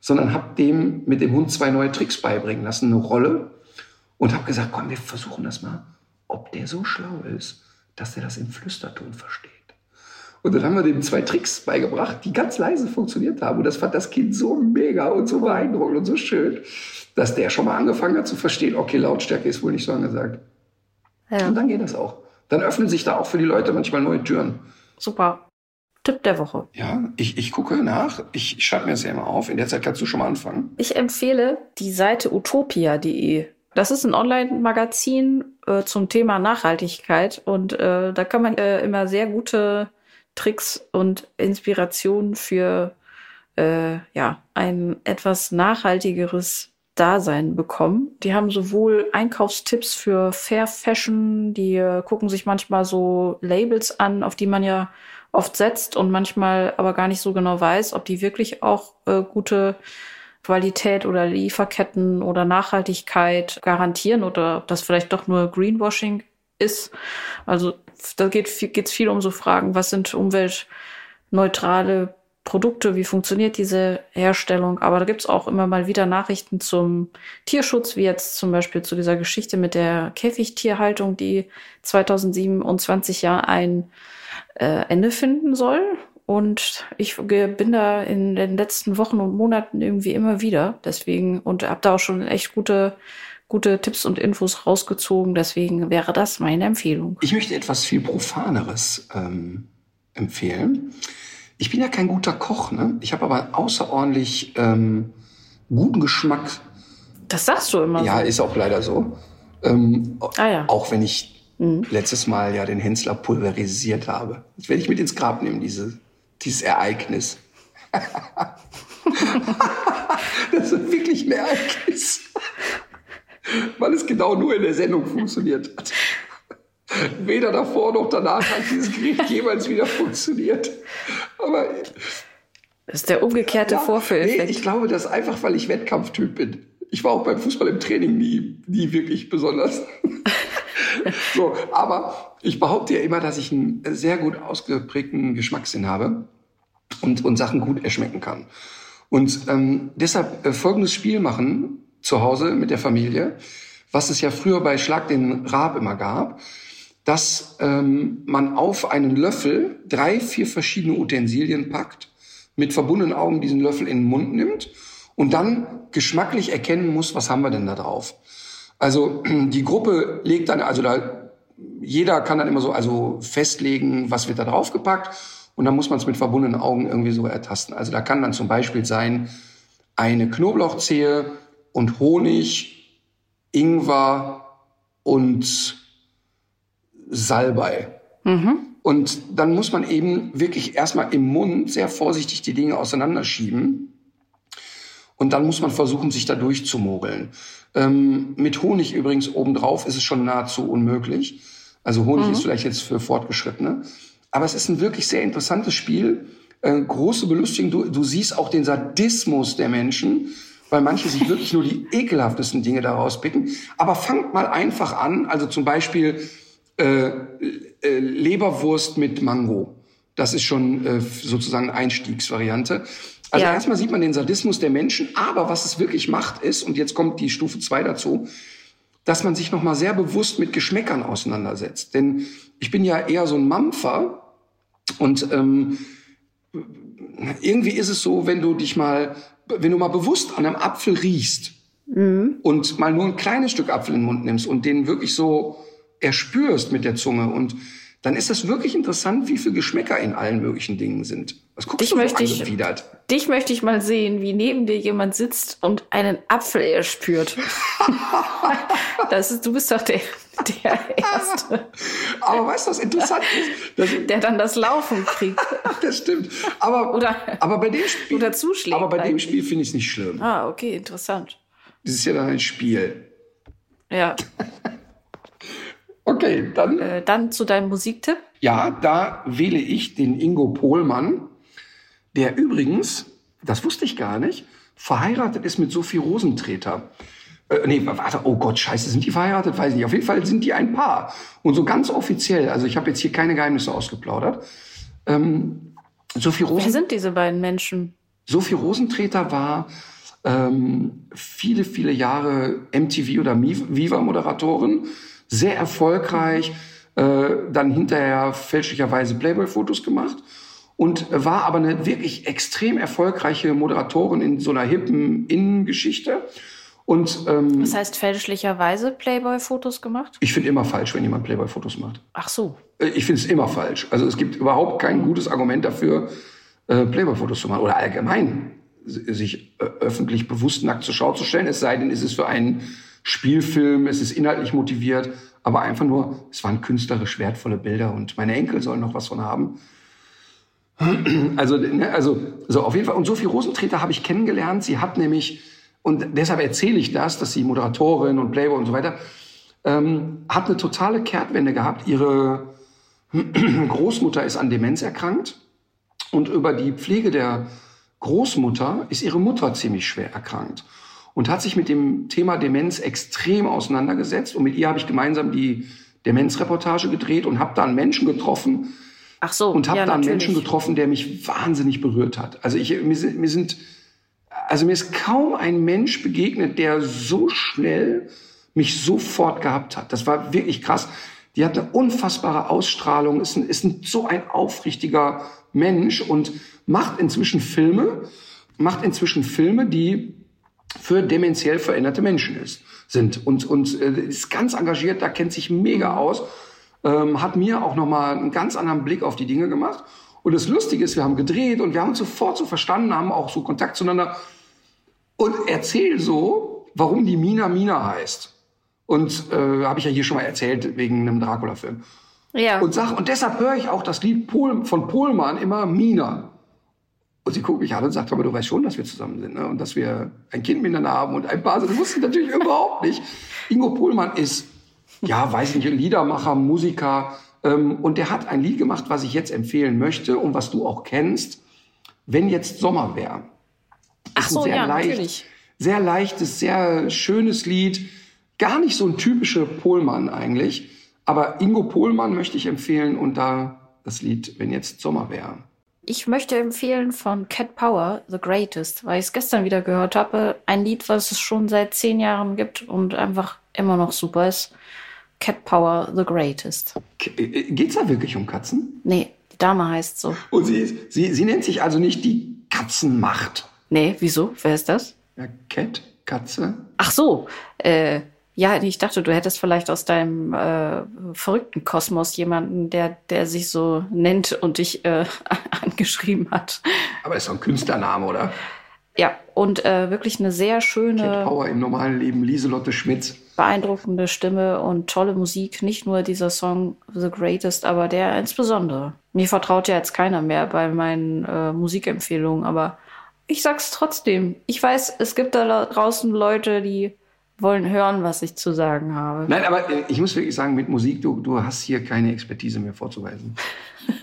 sondern habe dem mit dem Hund zwei neue Tricks beibringen lassen, eine Rolle. Und habe gesagt, komm, wir versuchen das mal, ob der so schlau ist, dass er das im Flüsterton versteht. Und dann haben wir dem zwei Tricks beigebracht, die ganz leise funktioniert haben. Und das fand das Kind so mega und so beeindruckend und so schön, dass der schon mal angefangen hat zu verstehen, okay, Lautstärke ist wohl nicht so angesagt. Ja. Und dann geht das auch. Dann öffnen sich da auch für die Leute manchmal neue Türen. Super. Tipp der Woche. Ja, ich, ich gucke nach. Ich, ich schreibe mir das ja immer auf. In der Zeit kannst du schon mal anfangen. Ich empfehle die Seite utopia.de. Das ist ein Online-Magazin äh, zum Thema Nachhaltigkeit und äh, da kann man äh, immer sehr gute Tricks und Inspirationen für äh, ja, ein etwas nachhaltigeres Dasein bekommen. Die haben sowohl Einkaufstipps für Fair Fashion, die äh, gucken sich manchmal so Labels an, auf die man ja oft setzt und manchmal aber gar nicht so genau weiß, ob die wirklich auch äh, gute Qualität oder Lieferketten oder Nachhaltigkeit garantieren oder ob das vielleicht doch nur Greenwashing ist. Also da geht es viel um so Fragen, was sind umweltneutrale Produkte, wie funktioniert diese Herstellung. Aber da gibt es auch immer mal wieder Nachrichten zum Tierschutz, wie jetzt zum Beispiel zu dieser Geschichte mit der Käfigtierhaltung, die 2027 ja ein äh, Ende finden soll. Und ich bin da in den letzten Wochen und Monaten irgendwie immer wieder. Deswegen, und habe da auch schon echt gute, gute Tipps und Infos rausgezogen. Deswegen wäre das meine Empfehlung. Ich möchte etwas viel Profaneres ähm, empfehlen. Ich bin ja kein guter Koch, ne? Ich habe aber außerordentlich ähm, guten Geschmack. Das sagst du immer Ja, ist auch leider so. Ähm, Ah ja. Auch wenn ich Mhm. letztes Mal ja den Hensler pulverisiert habe. Das werde ich mit ins Grab nehmen, diese, dieses Ereignis. das ist wirklich ein Ereignis. Weil es genau nur in der Sendung funktioniert hat. Weder davor noch danach hat dieses Gericht jemals wieder funktioniert. Aber Das ist der umgekehrte ja, nee, Vorführeffekt. ich glaube, das einfach, weil ich Wettkampftyp bin. Ich war auch beim Fußball im Training nie, nie wirklich besonders. so, aber ich behaupte ja immer, dass ich einen sehr gut ausgeprägten Geschmackssinn habe und, und Sachen gut erschmecken kann. Und ähm, deshalb äh, folgendes Spiel machen zu Hause mit der Familie, was es ja früher bei Schlag den Raab immer gab, dass ähm, man auf einen Löffel drei, vier verschiedene Utensilien packt, mit verbundenen Augen diesen Löffel in den Mund nimmt und dann geschmacklich erkennen muss, was haben wir denn da drauf. Also die Gruppe legt dann, also da jeder kann dann immer so also festlegen, was wird da draufgepackt und dann muss man es mit verbundenen Augen irgendwie so ertasten. Also da kann dann zum Beispiel sein eine Knoblauchzehe und Honig, Ingwer und Salbei. Und dann muss man eben wirklich erstmal im Mund sehr vorsichtig die Dinge auseinanderschieben Und dann muss man versuchen, sich da durchzumogeln. Ähm, mit Honig übrigens obendrauf ist es schon nahezu unmöglich. Also Honig mhm. ist vielleicht jetzt für Fortgeschrittene. Aber es ist ein wirklich sehr interessantes Spiel. Äh, große Belustigung. Du, du siehst auch den Sadismus der Menschen, weil manche sich wirklich nur die ekelhaftesten Dinge daraus picken. Aber fangt mal einfach an. Also zum Beispiel äh, äh, Leberwurst mit Mango. Das ist schon äh, sozusagen Einstiegsvariante. Also ja. erstmal sieht man den Sadismus der Menschen, aber was es wirklich macht ist, und jetzt kommt die Stufe zwei dazu, dass man sich nochmal sehr bewusst mit Geschmäckern auseinandersetzt. Denn ich bin ja eher so ein Mampfer und ähm, irgendwie ist es so, wenn du dich mal, wenn du mal bewusst an einem Apfel riechst mhm. und mal nur ein kleines Stück Apfel in den Mund nimmst und den wirklich so erspürst mit der Zunge und dann ist es wirklich interessant, wie viel Geschmäcker in allen möglichen Dingen sind. Was guckst dich du möchte? Ich, dich möchte ich mal sehen, wie neben dir jemand sitzt und einen Apfel erspürt. das ist, du bist doch der, der Erste. Aber weißt du, was interessant ist? der dann das Laufen kriegt. das stimmt. Aber, oder, aber bei dem Spiel, oder zuschlägt aber bei dem Spiel finde ich es nicht schlimm. Ah, okay, interessant. Das ist ja dann ein Spiel. Ja. Okay, dann. Äh, dann zu deinem Musiktipp. Ja, da wähle ich den Ingo Pohlmann, der übrigens, das wusste ich gar nicht, verheiratet ist mit Sophie Rosentreter. Äh, nee, warte, oh Gott, scheiße, sind die verheiratet? Weiß ich nicht. Auf jeden Fall sind die ein Paar. Und so ganz offiziell, also ich habe jetzt hier keine Geheimnisse ausgeplaudert. Ähm, Sophie Rosen Wer sind diese beiden Menschen? Sophie Rosentreter war ähm, viele, viele Jahre MTV oder Viva-Moderatorin sehr erfolgreich, äh, dann hinterher fälschlicherweise Playboy-Fotos gemacht und war aber eine wirklich extrem erfolgreiche Moderatorin in so einer hippen Innengeschichte. Und, ähm, Was heißt fälschlicherweise Playboy-Fotos gemacht? Ich finde immer falsch, wenn jemand Playboy-Fotos macht. Ach so. Äh, ich finde es immer falsch. Also es gibt überhaupt kein gutes Argument dafür, äh, Playboy-Fotos zu machen oder allgemein sich äh, öffentlich bewusst nackt zur Schau zu stellen. Es sei denn, es ist für einen Spielfilm, es ist inhaltlich motiviert, aber einfach nur, es waren künstlerisch wertvolle Bilder und meine Enkel sollen noch was von haben. Also, ne, also, so auf jeden Fall. Und Sophie Rosentreter habe ich kennengelernt. Sie hat nämlich, und deshalb erzähle ich das, dass sie Moderatorin und Playboy und so weiter, ähm, hat eine totale Kehrtwende gehabt. Ihre Großmutter ist an Demenz erkrankt und über die Pflege der Großmutter ist ihre Mutter ziemlich schwer erkrankt und hat sich mit dem Thema Demenz extrem auseinandergesetzt. Und mit ihr habe ich gemeinsam die Demenzreportage gedreht und habe da einen Menschen getroffen. Ach so, und habe ja, da einen natürlich. Menschen getroffen, der mich wahnsinnig berührt hat. Also ich, mir sind, mir sind, also mir ist kaum ein Mensch begegnet, der so schnell mich sofort gehabt hat. Das war wirklich krass. Die hat eine unfassbare Ausstrahlung, ist, ein, ist ein, so ein aufrichtiger Mensch und macht inzwischen Filme, macht inzwischen Filme, die für dementiell veränderte Menschen ist, sind und, und äh, ist ganz engagiert, da kennt sich mega aus, ähm, hat mir auch nochmal einen ganz anderen Blick auf die Dinge gemacht. Und das Lustige ist, wir haben gedreht und wir haben uns sofort so verstanden, haben auch so Kontakt zueinander und erzähl so, warum die Mina Mina heißt. Und äh, habe ich ja hier schon mal erzählt wegen einem Dracula-Film. Ja. Und sag, und deshalb höre ich auch das Lied Pol von Pohlmann immer Mina. Und sie guckt mich an und sagt, aber du weißt schon, dass wir zusammen sind ne? und dass wir ein Kind miteinander haben und ein Paar sind. Das wusste ich natürlich überhaupt nicht. Ingo Pohlmann ist, ja, weiß nicht, Liedermacher, Musiker. Ähm, und der hat ein Lied gemacht, was ich jetzt empfehlen möchte und was du auch kennst. Wenn jetzt Sommer wäre. Ach so, ja, leicht, natürlich. Sehr leichtes, sehr schönes Lied. Gar nicht so ein typischer Pohlmann eigentlich. Aber Ingo Pohlmann möchte ich empfehlen und da das Lied Wenn jetzt Sommer wäre. Ich möchte empfehlen von Cat Power, The Greatest, weil ich es gestern wieder gehört habe. Ein Lied, was es schon seit zehn Jahren gibt und einfach immer noch super ist. Cat Power, The Greatest. Äh, äh, geht's da wirklich um Katzen? Nee, die Dame heißt so. Und sie, sie, sie nennt sich also nicht die Katzenmacht. Nee, wieso? Wer ist das? Ja, Cat, Katze. Ach so, äh, ja, ich dachte, du hättest vielleicht aus deinem äh, verrückten Kosmos jemanden, der, der sich so nennt und dich äh, angeschrieben hat. Aber ist doch ein Künstlername, oder? Ja, und äh, wirklich eine sehr schöne. Cat Power im normalen Leben, Lieselotte Schmitz. Beeindruckende Stimme und tolle Musik. Nicht nur dieser Song The Greatest, aber der insbesondere. Mir vertraut ja jetzt keiner mehr bei meinen äh, Musikempfehlungen, aber ich sag's trotzdem. Ich weiß, es gibt da draußen Leute, die wollen hören, was ich zu sagen habe. Nein, aber äh, ich muss wirklich sagen, mit Musik, du, du hast hier keine Expertise mehr vorzuweisen.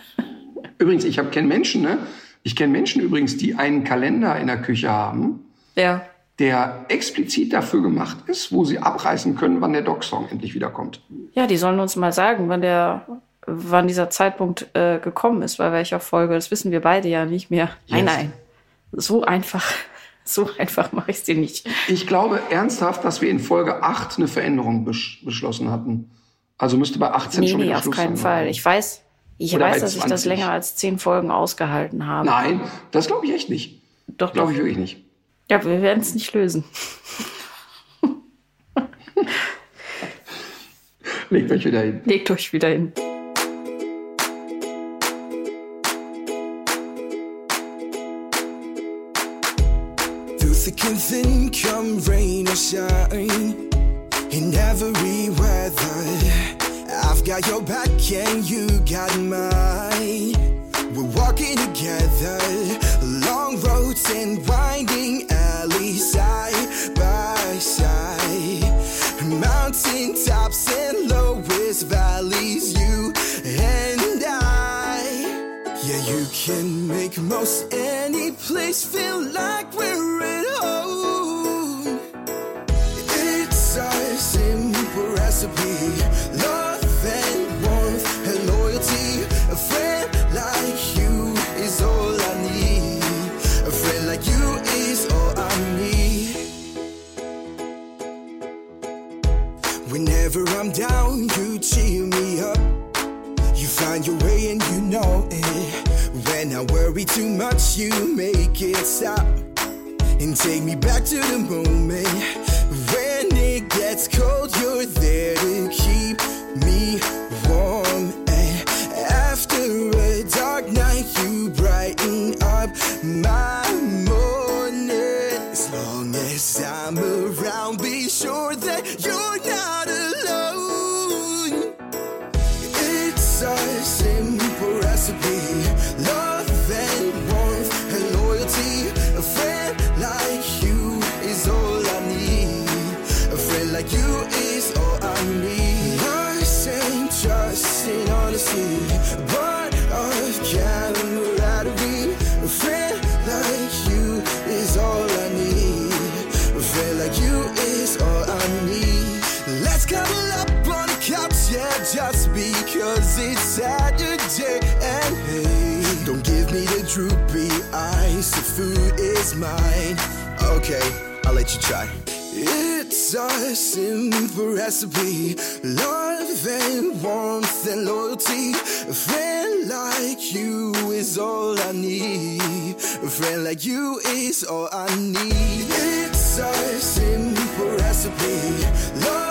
übrigens, ich habe kenne Menschen, ne? Ich kenne Menschen übrigens, die einen Kalender in der Küche haben. Ja. Der explizit dafür gemacht ist, wo sie abreißen können, wann der Dog-Song endlich wiederkommt. Ja, die sollen uns mal sagen, wann der, wann dieser Zeitpunkt äh, gekommen ist, bei welcher Folge. Das wissen wir beide ja nicht mehr. Yes. Nein, nein. So einfach. So einfach mache ich es dir nicht. Ich glaube ernsthaft, dass wir in Folge 8 eine Veränderung besch beschlossen hatten. Also müsste bei 18 nee, schon nee, auf keinen Fall. Ich weiß, ich Oder weiß, dass ich das länger als zehn Folgen ausgehalten habe. Nein, das glaube ich echt nicht. Doch, glaube ich wirklich nicht. Ja, wir werden es nicht lösen. Legt euch wieder hin. Legt euch wieder hin. And thin, come rain or shine. In every weather, I've got your back and you got mine. We're walking together, long roads and winding alleys, side by side. Mountain tops and lowest valleys, you and I. Yeah, you can make most any place feel like we're in. You cheer me up. You find your way and you know it. When I worry too much, you make it stop and take me back to the moment when it gets cold, try. It's a simple recipe. Love and warmth and loyalty. A friend like you is all I need. A friend like you is all I need. It's a simple recipe. Love